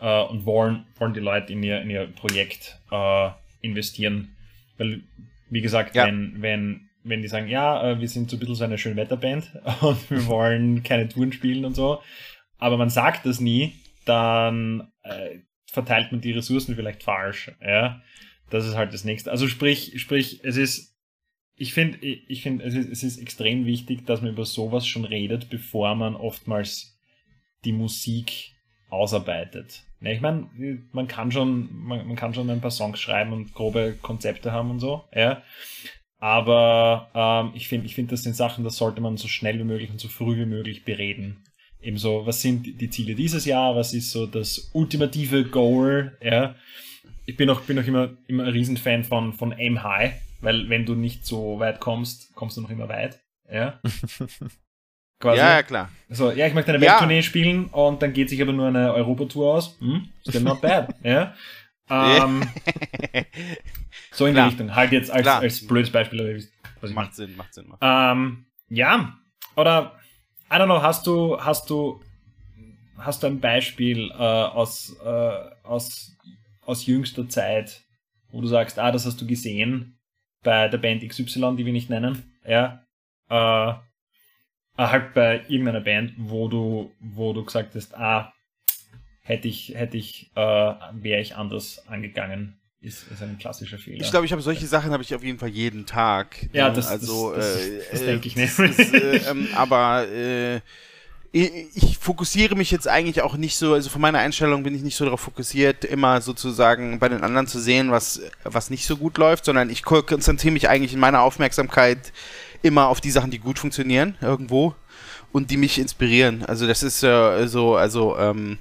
äh, und wollen, wollen die Leute in ihr, in ihr Projekt äh, investieren. Weil, wie gesagt, Ja. wenn, wenn, wenn die sagen, ja, äh, wir sind so ein bisschen so eine Schönwetterband und wir wollen keine Touren spielen und so, aber man sagt das nie, dann äh, verteilt man die Ressourcen vielleicht falsch. Ja, das ist halt das nächste. Also sprich, sprich, es ist, ich finde, ich ich finde, es ist, es ist extrem wichtig, dass man über sowas schon redet, bevor man oftmals die Musik ausarbeitet. Ja, ich meine, man kann schon, man, man kann schon ein paar Songs schreiben und grobe Konzepte haben und so, ja. Aber ähm, ich finde, ich finde, das sind Sachen, das sollte man so schnell wie möglich und so früh wie möglich bereden. Ebenso, was sind die Ziele dieses Jahr? Was ist so das ultimative Goal? Ja. Ich bin auch, bin auch immer, immer ein Riesenfan von, von Aim High, weil wenn du nicht so weit kommst, kommst du noch immer weit. Ja. Quasi. Ja, ja, klar. So, ja, ich möchte eine Ja. Welttournee spielen und dann geht sich aber nur eine Europatour aus. Hm? Still not bad. ja. Ähm, so in Klar. die Richtung. Halt jetzt als, Klar. als blödes Beispiel. Macht Sinn, macht Sinn. Macht. Ähm, ja, oder I don't know, hast du, hast du, hast du ein Beispiel äh, aus, äh, aus, aus jüngster Zeit, wo du sagst, ah, das hast du gesehen bei der Band XY, die wir nicht nennen, ja, äh, halt bei irgendeiner Band, wo du, wo du gesagt hast, ah, hätte ich, hätte ich, äh, wäre ich anders angegangen, ist, ist ein klassischer Fehler. Ich glaube, ich habe solche Sachen habe ich auf jeden Fall jeden Tag. Ja, ne? das- also, das- das- äh, das äh, denke ich das nicht. Äh, ähm, aber äh, ich, fokussiere mich jetzt eigentlich auch nicht so, also von meiner Einstellung bin ich nicht so darauf fokussiert, immer sozusagen bei den anderen zu sehen, was, was nicht so gut läuft, sondern ich ko- konzentriere mich eigentlich in meiner Aufmerksamkeit immer auf die Sachen, die gut funktionieren irgendwo und die mich inspirieren. Also das ist äh, so, also ähm,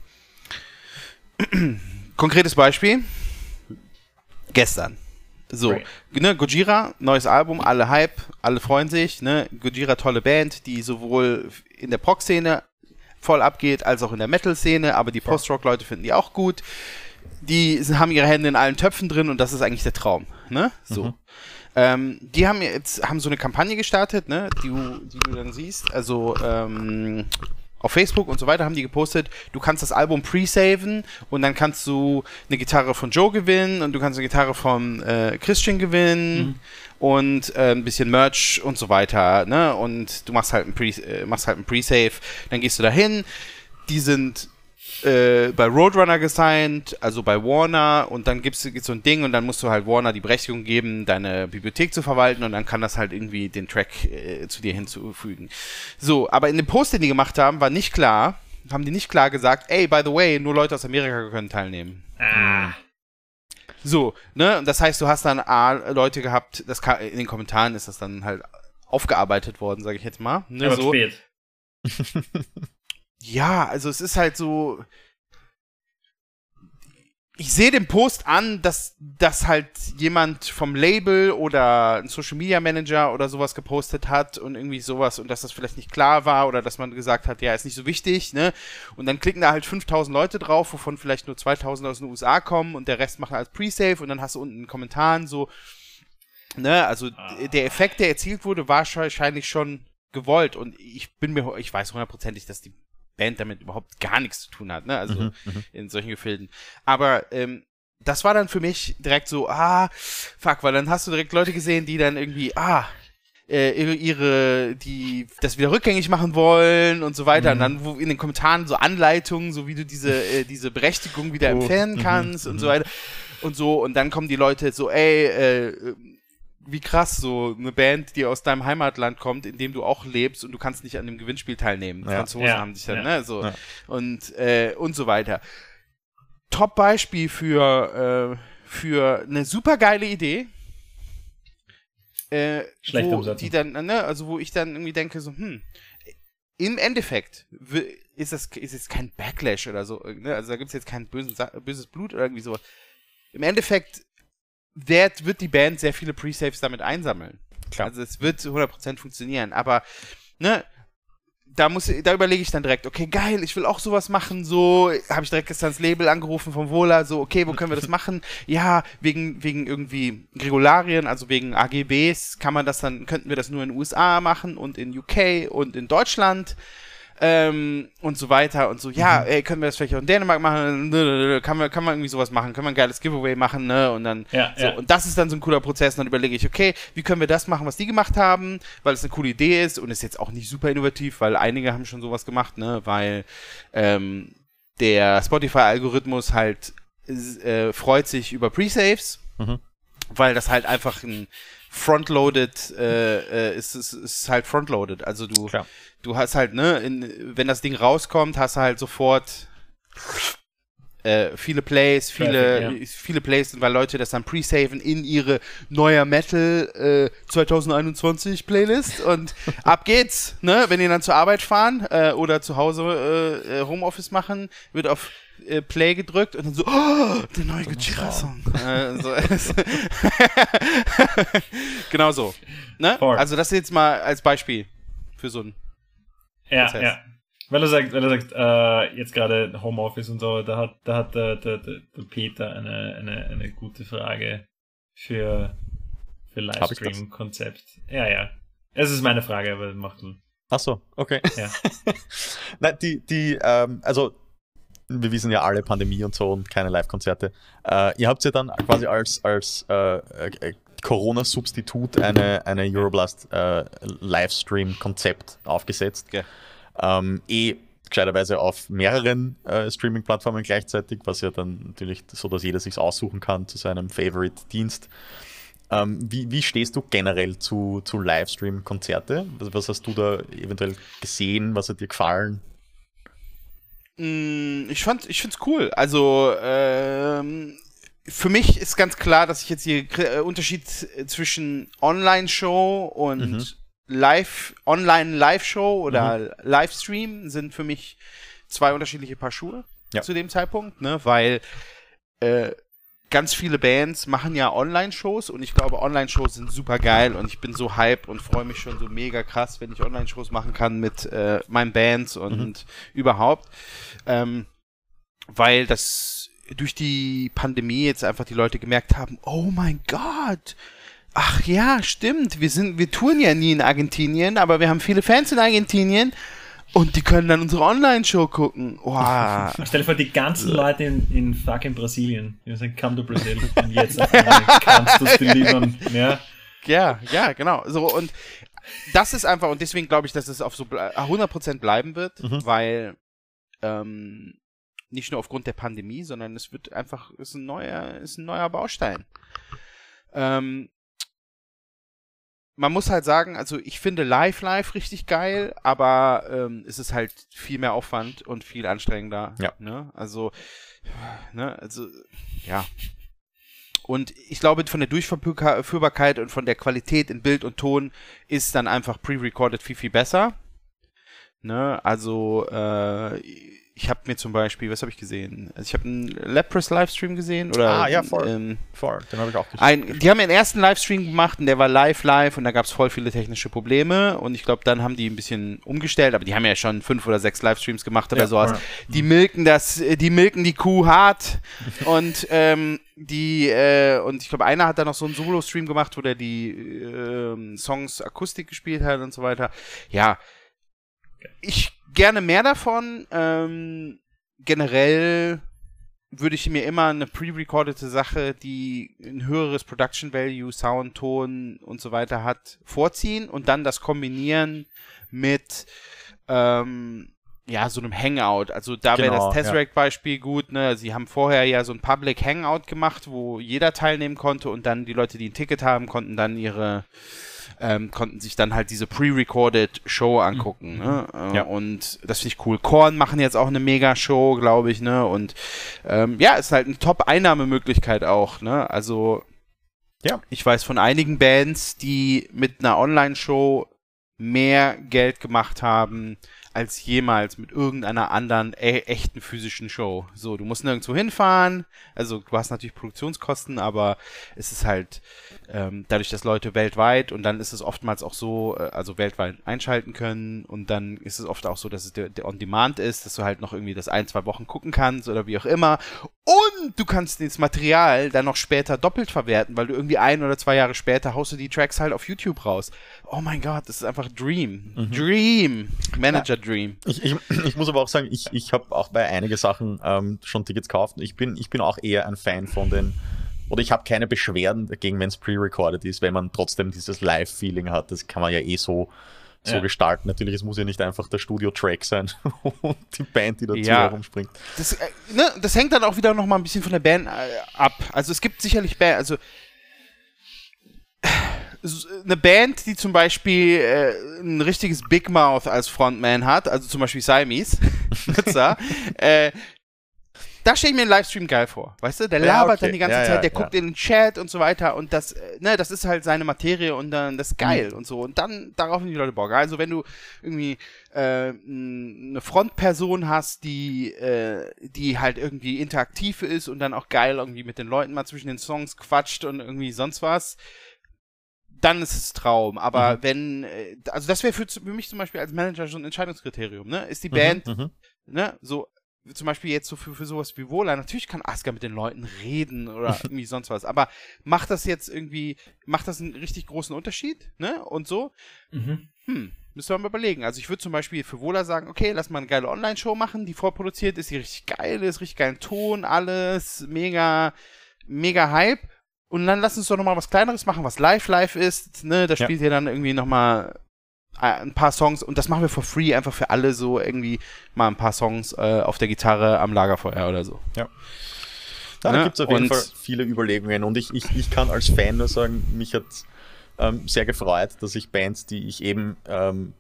konkretes Beispiel. Gestern. So, Right. ne, Gojira, neues Album, alle Hype, alle freuen sich, ne? Gojira tolle Band, die sowohl in der Prog-Szene voll abgeht, als auch in der Metal-Szene, aber die Post-Rock-Leute finden die auch gut. Die haben ihre Hände in allen Töpfen drin und das ist eigentlich der Traum, ne? So. Ähm, die haben jetzt haben so eine Kampagne gestartet, ne, die, du- die du dann siehst. Also ähm, auf Facebook und so weiter haben die gepostet, du kannst das Album pre-saven und dann kannst du eine Gitarre von Joe gewinnen und du kannst eine Gitarre von äh, Christian gewinnen und äh, ein bisschen Merch und so weiter, ne? Und du machst halt ein Pre äh, machst halt ein Pre-Save, dann gehst du dahin. Die sind äh, bei Roadrunner gesigned, also bei Warner und dann gibt's, gibt's so ein Ding und dann musst du halt Warner die Berechtigung geben, deine Bibliothek zu verwalten und dann kann das halt irgendwie den Track äh, zu dir hinzufügen. So, aber in dem Post, den die gemacht haben, war nicht klar, haben die nicht klar gesagt, ey, by the way, nur Leute aus Amerika können teilnehmen. ah, So, ne, und das heißt, du hast dann A, Leute gehabt, das ka- in den Kommentaren ist das dann halt aufgearbeitet worden, sage ich jetzt mal. Ne, aber so. spät. Ja, also es ist halt so. Ich sehe den Post an, dass das halt jemand vom Label oder ein Social Media Manager oder sowas gepostet hat und irgendwie sowas und dass das vielleicht nicht klar war oder dass man gesagt hat, ja, ist nicht so wichtig, ne? Und dann klicken da halt 5000 Leute drauf, wovon vielleicht nur 2000 aus den USA kommen und der Rest macht als Pre-Save und dann hast du unten in den Kommentaren so, ne? Also d- der Effekt, der erzielt wurde, war wahrscheinlich schon gewollt und ich bin mir, ich weiß hundertprozentig, dass die Band damit überhaupt gar nichts zu tun hat, ne? Also Mhm, mhm. in solchen Gefilden. Aber ähm, das war dann für mich direkt so, ah, fuck, weil dann hast du direkt Leute gesehen, die dann irgendwie, ah, äh, ihre, ihre, die das wieder rückgängig machen wollen und so weiter. Und dann wo in den Kommentaren so Anleitungen, so wie du diese, äh, diese Berechtigung wieder Oh, entfernen mhm, kannst und mhm. so weiter. Und so, und dann kommen die Leute so, ey, äh, wie krass, so eine Band, die aus deinem Heimatland kommt, in dem du auch lebst und du kannst nicht an dem Gewinnspiel teilnehmen. Ja. Franzosen Ja. haben dich dann, Ja. ne, so. Ja. Und, äh, und so weiter. Top-Beispiel für, äh, für eine super geile Idee. Äh, Schlechte wo Umsetzung. die dann, ne, also wo ich dann irgendwie denke, so, hm, im Endeffekt ist das ist jetzt kein Backlash oder so, ne? Also da gibt es jetzt kein bösen, böses Blut oder irgendwie sowas. Im Endeffekt wird, wird die Band sehr viele Pre-Saves damit einsammeln. Klar. Also es wird zu 100% funktionieren, aber ne, da muss da überlege ich dann direkt, okay, geil, ich will auch sowas machen, so habe ich direkt gestern das Label angerufen vom Vola, so okay, wo können wir das machen? Ja, wegen wegen irgendwie Regularien, also wegen AGBs kann man das dann könnten wir das nur in den USA machen und in UK und in Deutschland. Ähm, und so weiter und so, ja, ey, können wir das vielleicht auch in Dänemark machen? Kann man, kann man irgendwie sowas machen? Können wir ein geiles Giveaway machen, ne? Und dann, Ja, so, ja. und das ist dann so ein cooler Prozess. Und dann überlege ich, okay, wie können wir das machen, was die gemacht haben, weil es eine coole Idee ist und ist jetzt auch nicht super innovativ, weil einige haben schon sowas gemacht, ne? Weil ähm, der Spotify-Algorithmus halt äh, freut sich über Pre-Saves, Mhm. weil das halt einfach ein frontloaded äh, äh, ist, ist, ist halt frontloaded. Also du, Klar. du hast halt, ne, in, wenn das Ding rauskommt, hast du halt sofort äh, viele Plays, viele, Traffic, viele Plays, weil Leute das dann pre-saven in ihre neuer Metal äh, 2021 Playlist und ab geht's, ne? Wenn die dann zur Arbeit fahren äh, oder zu Hause äh, äh, Homeoffice machen, wird auf äh, Play gedrückt und dann so, oh, der neue Gojira-Song. äh, so, genau so. Ne? Also das jetzt mal als Beispiel für so ein Ja, Prozess. ja. Weil er sagt, weil er sagt, äh, jetzt gerade Homeoffice und so, da hat, da hat der, der, der, Peter eine, eine, eine gute Frage für, für? Livestream-Konzept. Ja, ja. Es ist meine Frage, aber mach du. Ach so, okay. Ja. Nein, die, die, ähm, also wir wissen ja alle Pandemie und so und keine Live-Konzerte. Äh, ihr habt ja dann quasi als, als äh, äh, Corona-Substitut eine, eine Euroblast äh, Livestream-Konzept aufgesetzt. Ja. Ähm, eh gescheiterweise auf mehreren äh, Streaming-Plattformen gleichzeitig, was ja dann natürlich so, dass jeder sich aussuchen kann zu seinem Favorite-Dienst. Ähm, wie, wie stehst du generell zu, zu Livestream-Konzerte? Was, was hast du da eventuell gesehen? Was hat dir gefallen? Mm, Ich fand, ich find's cool. Also ähm, für mich ist ganz klar, dass ich jetzt hier äh, Unterschied äh, zwischen Online-Show und Mhm. Live, Online-Live-Show oder Livestream sind für mich zwei unterschiedliche Paar Schuhe Ja. zu dem Zeitpunkt, ne? Weil äh, ganz viele Bands machen ja Online-Shows und ich glaube, Online-Shows sind super geil und ich bin so hype und freue mich schon so mega krass, wenn ich Online-Shows machen kann mit äh, meinen Bands und überhaupt. Ähm, weil das durch die Pandemie jetzt einfach die Leute gemerkt haben, oh mein Gott, ach ja, stimmt, wir sind, wir touren ja nie in Argentinien, aber wir haben viele Fans in Argentinien und die können dann unsere Online-Show gucken. Wow. Stell dir vor, die ganzen Leute in, in fucking Brasilien, die sagen, come to Brazil. Und jetzt kannst du es delivern. Ja. Ja, ja, genau. So und das ist einfach und deswegen glaube ich, dass es auf so ble 100% bleiben wird, Mhm. weil ähm, nicht nur aufgrund der Pandemie, sondern es wird einfach ist ein neuer ist ein neuer Baustein. Ähm, man muss halt sagen, also ich finde Live Live richtig geil, aber ähm, es ist halt viel mehr Aufwand und viel anstrengender. Ja. Ne? Also, ne, also, ja. Und ich glaube, von der Durchführbarkeit und von der Qualität in Bild und Ton ist dann einfach pre-recorded viel, viel besser. Ne? Also, äh, ich habe mir zum Beispiel, was habe ich gesehen? Also ich habe einen Leprous Livestream gesehen oder Ah, ja, voll. ähm, Voll, den habe ich auch gesehen. ein, die haben ihren ersten Livestream gemacht und der war live live und da gab es voll viele technische Probleme und ich glaube, dann haben die ein bisschen umgestellt, aber die haben ja schon fünf oder sechs Livestreams gemacht oder Ja, sowas. ja. Die milken das, äh, die milken die Kuh hart und ähm, die äh, und ich glaube, einer hat da noch so einen Solo-Stream gemacht, wo der die ähm, Songs Akustik gespielt hat und so weiter. Ja, ich gerne mehr davon. Ähm, generell würde ich mir immer eine pre-recordete Sache, die ein höheres Production Value, Sound, Ton und so weiter hat, vorziehen und dann das kombinieren mit ähm, ja, so einem Hangout. Also da wäre Genau, das Tesseract-Beispiel gut. Ne? Sie haben vorher ja so ein Public Hangout gemacht, wo jeder teilnehmen konnte und dann die Leute, die ein Ticket haben, konnten dann ihre ähm, konnten sich dann halt diese pre-recorded Show angucken. Ne? Äh, Ja. Und das finde ich cool. Korn machen jetzt auch eine Mega-Show, glaube ich, ne? Und ähm, ja, ist halt eine Top-Einnahmemöglichkeit auch, ne? Also Ja. ich weiß von einigen Bands, die mit einer Online-Show mehr Geld gemacht haben als jemals mit irgendeiner anderen e echten physischen Show. So, du musst nirgendwo hinfahren, also du hast natürlich Produktionskosten, aber es ist halt ähm, dadurch, dass Leute weltweit und dann ist es oftmals auch so, äh, also weltweit einschalten können und dann ist es oft auch so, dass es der, der On-Demand ist, dass du halt noch irgendwie das ein, zwei Wochen gucken kannst oder wie auch immer und du kannst das Material dann noch später doppelt verwerten, weil du irgendwie ein oder zwei Jahre später haust du die Tracks halt auf YouTube raus. Oh mein Gott, das ist einfach Dream. Dream. Manager dream. Ich, ich, ich muss aber auch sagen, ich, ich habe auch bei einigen Sachen ähm, schon Tickets gekauft. Ich bin, ich bin auch eher ein Fan von den, oder ich habe keine Beschwerden dagegen, wenn es pre-recorded ist, wenn man trotzdem dieses Live-Feeling hat. Das kann man ja eh so, so Ja. gestalten. Natürlich, es muss ja nicht einfach der Studio-Track sein und die Band, die dazu Ja. herumspringt. Das, äh, ne, das hängt dann auch wieder noch mal ein bisschen von der Band äh, ab. Also es gibt sicherlich Band, also eine Band, die zum Beispiel äh, ein richtiges Big Mouth als Frontman hat, also zum Beispiel Siamese, Nizza, äh, da stelle ich mir einen Livestream geil vor, weißt du? Der Ja, labert okay. dann die ganze Ja, Zeit, ja, der ja. guckt in den Chat und so weiter und das, äh, ne, das ist halt seine Materie und dann das ist geil Mhm. und so und dann darauf haben die Leute Bock. Also wenn du irgendwie äh, eine Frontperson hast, die, äh, die halt irgendwie interaktiv ist und dann auch geil irgendwie mit den Leuten mal zwischen den Songs quatscht und irgendwie sonst was, dann ist es Traum. Aber Mhm. wenn, äh, also das wäre für, für mich zum Beispiel als Manager schon ein Entscheidungskriterium, ne? Ist die Band, Mhm, mhm. ne, so, zum Beispiel jetzt so für, für sowas wie Wohler, natürlich kann Aska mit den Leuten reden oder irgendwie sonst was, aber macht das jetzt irgendwie, macht das einen richtig großen Unterschied, ne? Und so, Mhm. hm, müssen wir mal überlegen. Also ich würde zum Beispiel für Wohler sagen, okay, lass mal eine geile Online-Show machen, die vorproduziert ist, die richtig geil ist, richtig geilen Ton, alles, mega, mega Hype. Und dann lass uns doch nochmal was Kleineres machen, was live live ist, ne, da Ja. spielt ihr dann irgendwie nochmal ein paar Songs und das machen wir for free, einfach für alle so irgendwie mal ein paar Songs äh, auf der Gitarre am Lagerfeuer oder so. Ja, da Ja, gibt es auf jeden Fall viele Überlegungen und ich, ich, ich kann als Fan nur sagen, mich hat ähm, sehr gefreut, dass ich Bands, die ich eben ähm,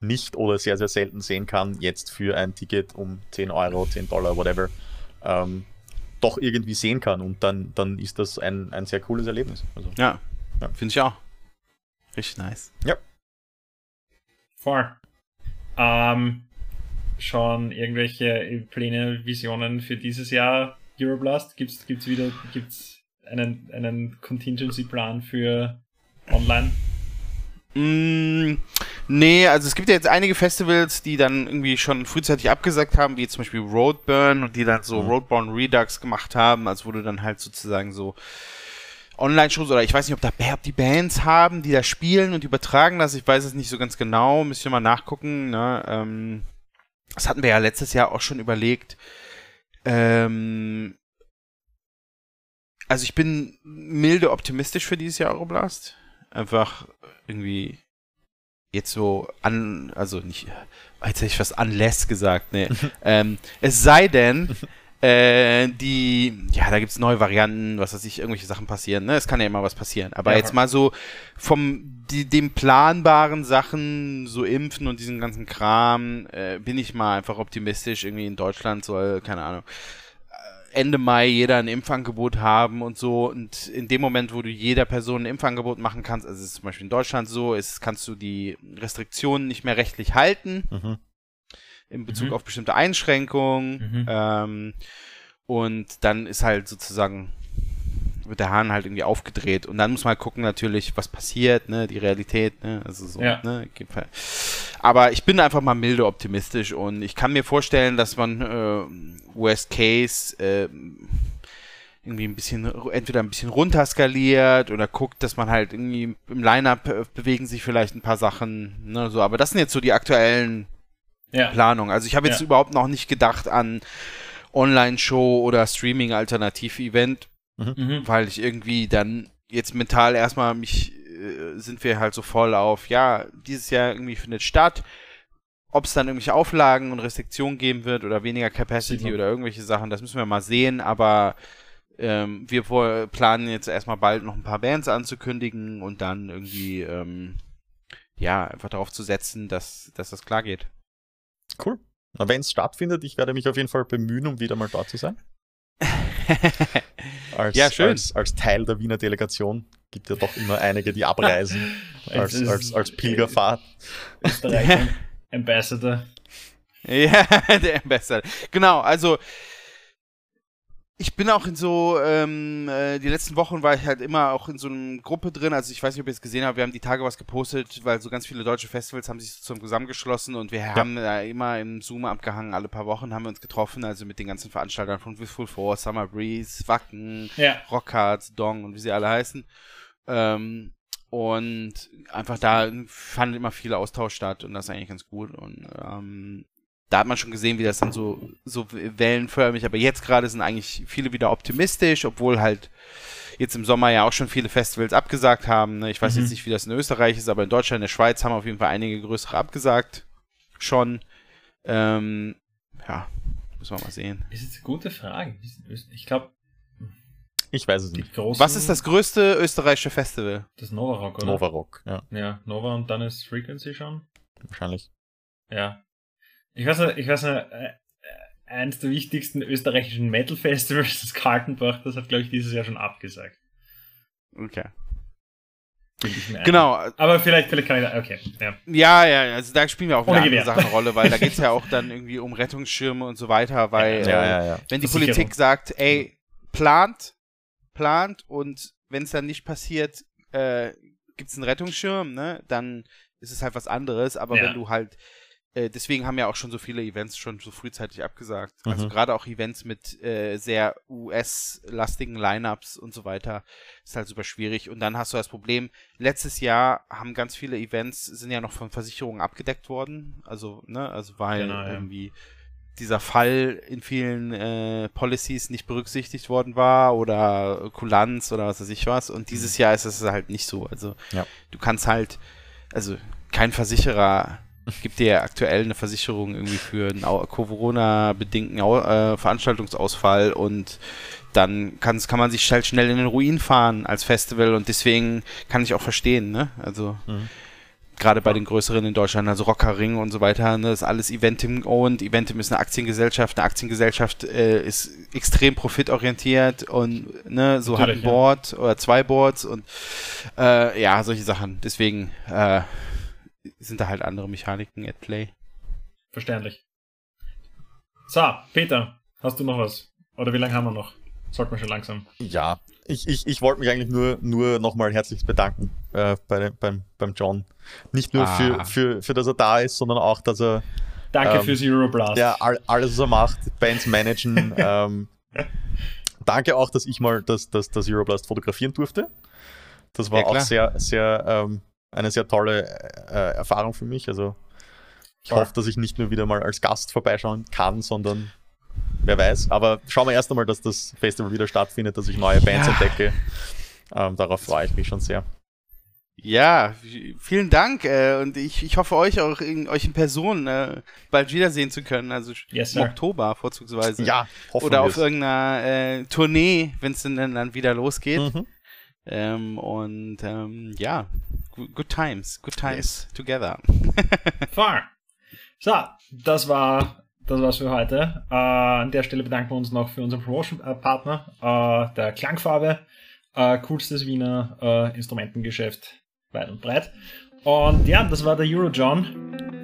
nicht oder sehr, sehr selten sehen kann, jetzt für ein Ticket um 10 Euro, 10 Dollar, whatever, ähm, doch irgendwie sehen kann und dann, dann ist das ein, ein sehr cooles Erlebnis. Also, Ja, Ja. finde ich auch. Richtig nice. Voll. Ähm, schon irgendwelche Pläne, Visionen für dieses Jahr Euroblast? Gibt's, gibt's wieder, gibt's einen, einen Contingency-Plan für online? Mm, nee, also es gibt ja jetzt einige Festivals, die dann irgendwie schon frühzeitig abgesagt haben, wie zum Beispiel Roadburn und die dann so Mhm. Roadburn Redux gemacht haben, also wo du dann halt sozusagen so Online-Shows oder ich weiß nicht, ob, da, ob die Bands haben, die da spielen und übertragen das, ich weiß es nicht so ganz genau, müsst ihr mal nachgucken, ne? ähm, das hatten wir ja letztes Jahr auch schon überlegt. Ähm, also ich bin milde optimistisch für dieses Jahr Euroblast. Einfach irgendwie jetzt so an, also nicht, jetzt hätte ich was unless gesagt, nee. ähm, es sei denn, äh, die, ja, da gibt es neue Varianten, was weiß ich, irgendwelche Sachen passieren, ne? Es kann ja immer was passieren. Aber Ja. jetzt mal so vom die, dem planbaren Sachen, so Impfen und diesen ganzen Kram, äh, bin ich mal einfach optimistisch. Irgendwie in Deutschland soll, keine Ahnung, Ende Mai jeder ein Impfangebot haben und so. Und in dem Moment, wo du jeder Person ein Impfangebot machen kannst, also es ist zum Beispiel in Deutschland so, ist, kannst du die Restriktionen nicht mehr rechtlich halten Mhm. in Bezug Mhm. auf bestimmte Einschränkungen. Mhm. Ähm, und dann ist halt sozusagen, wird der Hahn halt irgendwie aufgedreht. Und dann muss man halt gucken natürlich, was passiert, ne, die Realität, ne, also so, Ja. ne, aber ich bin einfach mal milde optimistisch und ich kann mir vorstellen, dass man äh, Worst Case äh, irgendwie ein bisschen, entweder ein bisschen runterskaliert oder guckt, dass man halt irgendwie im Line-Up äh, bewegen sich vielleicht ein paar Sachen, ne, so, aber das sind jetzt so die aktuellen Ja. Planung. Also ich habe jetzt Ja. überhaupt noch nicht gedacht an Online-Show oder Streaming-Alternativ-Event, Mhm. weil ich irgendwie dann jetzt mental erstmal mich, äh, sind wir halt so voll auf, ja, dieses Jahr irgendwie findet statt. Ob es dann irgendwelche Auflagen und Restriktionen geben wird oder weniger Capacity man. oder irgendwelche Sachen, das müssen wir mal sehen, aber ähm, wir planen jetzt erstmal bald noch ein paar Bands anzukündigen und dann irgendwie, ähm, ja, einfach darauf zu setzen, dass, dass das klar geht. Cool. Wenn es stattfindet, ich werde mich auf jeden Fall bemühen, um wieder mal da zu sein. Als, Ja, schön. Als, als Teil der Wiener Delegation gibt ja doch immer einige, die abreisen als, als, als Pilgerfahrt. Österreich Ambassador. Ja, der Ambassador. Genau, also ich bin auch in so, ähm, äh, die letzten Wochen war ich halt immer auch in so einer Gruppe drin, also ich weiß nicht, ob ihr es gesehen habt, wir haben die Tage was gepostet, weil so ganz viele deutsche Festivals haben sich zum zusammengeschlossen und wir haben da immer im Zoom abgehangen, alle paar Wochen haben wir uns getroffen, also mit den ganzen Veranstaltern von Wistful Force, Summer Breeze, Wacken, Ja. Rockhards, Dong und wie sie alle heißen. Ähm, und einfach da fand immer viel Austausch statt und das ist eigentlich ganz gut. Und ähm, da hat man schon gesehen, wie das dann so, so wellenförmig, aber jetzt gerade sind eigentlich viele wieder optimistisch, obwohl halt jetzt im Sommer ja auch schon viele Festivals abgesagt haben. Ne? Ich weiß mhm. jetzt nicht, wie das in Österreich ist, aber in Deutschland, in der Schweiz haben auf jeden Fall einige größere abgesagt. Schon. Ähm, ja, müssen wir mal sehen. Das ist eine gute Frage. Ich glaube. Ich weiß es nicht. Was ist das größte österreichische Festival? Das Nova Rock, oder? Nova Rock, ja. Ja, Nova und dann ist Frequency schon. Wahrscheinlich. Ja. Ich weiß nicht, ich weiß nicht, äh, eins der wichtigsten österreichischen Metal Festivals, das Kaltenbach, das hat, glaube ich, dieses Jahr schon abgesagt. Okay. Genau. Aber vielleicht, vielleicht kann ich da, okay. Ja. ja, ja, also da spielen wir auch wieder andere Sachen eine Rolle, weil da geht es ja auch dann irgendwie um Rettungsschirme und so weiter, weil ja, ja, ja, wenn die Politik sagt, ey, plant, plant und wenn es dann nicht passiert, äh, gibt es einen Rettungsschirm, ne, dann ist es halt was anderes, aber wenn du halt äh, deswegen haben ja auch schon so viele Events schon so frühzeitig abgesagt. Also mhm. Also gerade auch Events mit äh, sehr US-lastigen Lineups und so weiter ist halt super schwierig. Und dann hast du das Problem, letztes Jahr haben ganz viele Events, sind ja noch von Versicherungen abgedeckt worden. Also, ne, also weil genau, ja. irgendwie dieser Fall in vielen äh, Policies nicht berücksichtigt worden war oder Kulanz oder was weiß ich was. Und dieses mhm. Jahr ist es halt nicht so. Also ja. du kannst halt, also kein Versicherer gibt dir ja aktuell eine Versicherung irgendwie für einen Corona-bedingten äh, Veranstaltungsausfall und dann kann man sich halt schnell in den Ruin fahren als Festival und deswegen kann ich auch verstehen, ne? Also mhm. gerade bei den größeren in Deutschland, also Rocker Ring und so weiter, ne, das ist alles Eventim owned. Eventim ist eine Aktiengesellschaft, eine Aktiengesellschaft äh, ist extrem profitorientiert und ne, so Natürlich, hat ein Board ja. oder zwei Boards und äh, ja, solche Sachen. Deswegen äh, sind da halt andere Mechaniken at play. Verständlich. So, Peter, hast du noch was? Oder wie lange haben wir noch? Sagt man schon langsam. Ja, ich, ich, ich wollte mich eigentlich nur, nur nochmal herzlich bedanken äh, bei, beim, beim John. Nicht nur ah. für, für, für, dass er da ist, sondern auch, dass er. Danke ähm, fürs Euroblast. Ja, all, alles, was er macht, Bands managen. ähm, danke auch, dass ich mal das, das, das Euroblast fotografieren durfte. Das war ja, auch sehr, sehr ähm, eine sehr tolle äh, Erfahrung für mich. Also ich hoffe, dass ich nicht nur wieder mal als Gast vorbeischauen kann, sondern wer weiß. Aber schauen wir erst einmal, dass das Festival wieder stattfindet, dass ich neue Bands ja. entdecke. Ähm, darauf freue ich mich schon sehr. Ja, vielen Dank äh, und ich, ich hoffe euch auch in, euch in Person äh, bald wiedersehen zu können, also yes, im Oktober vorzugsweise. Ja, hoffen Oder auf irgendeiner äh, Tournee, wenn es dann, dann wieder losgeht. Mhm. Ähm, und ähm, ja, good times, good times together. Far. So, das war das war's für heute. Äh, an der Stelle bedanken wir uns noch für unseren Promotion-Partner, äh, der Klangfarbe, äh, coolstes Wiener äh, Instrumentengeschäft weit und breit. Und ja, das war der Eurojohn. Äh,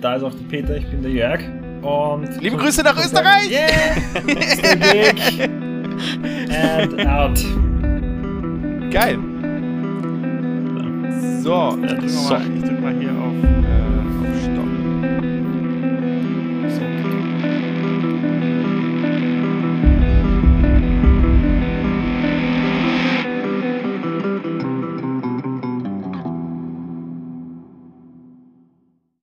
da ist auch der Peter, ich bin der Jörg. Und Liebe Grüße nach Österreich! Yeah! Stay big! And out. Geil. So, ich drücke mal, drück mal, hier auf, äh, auf Stopp. So, okay.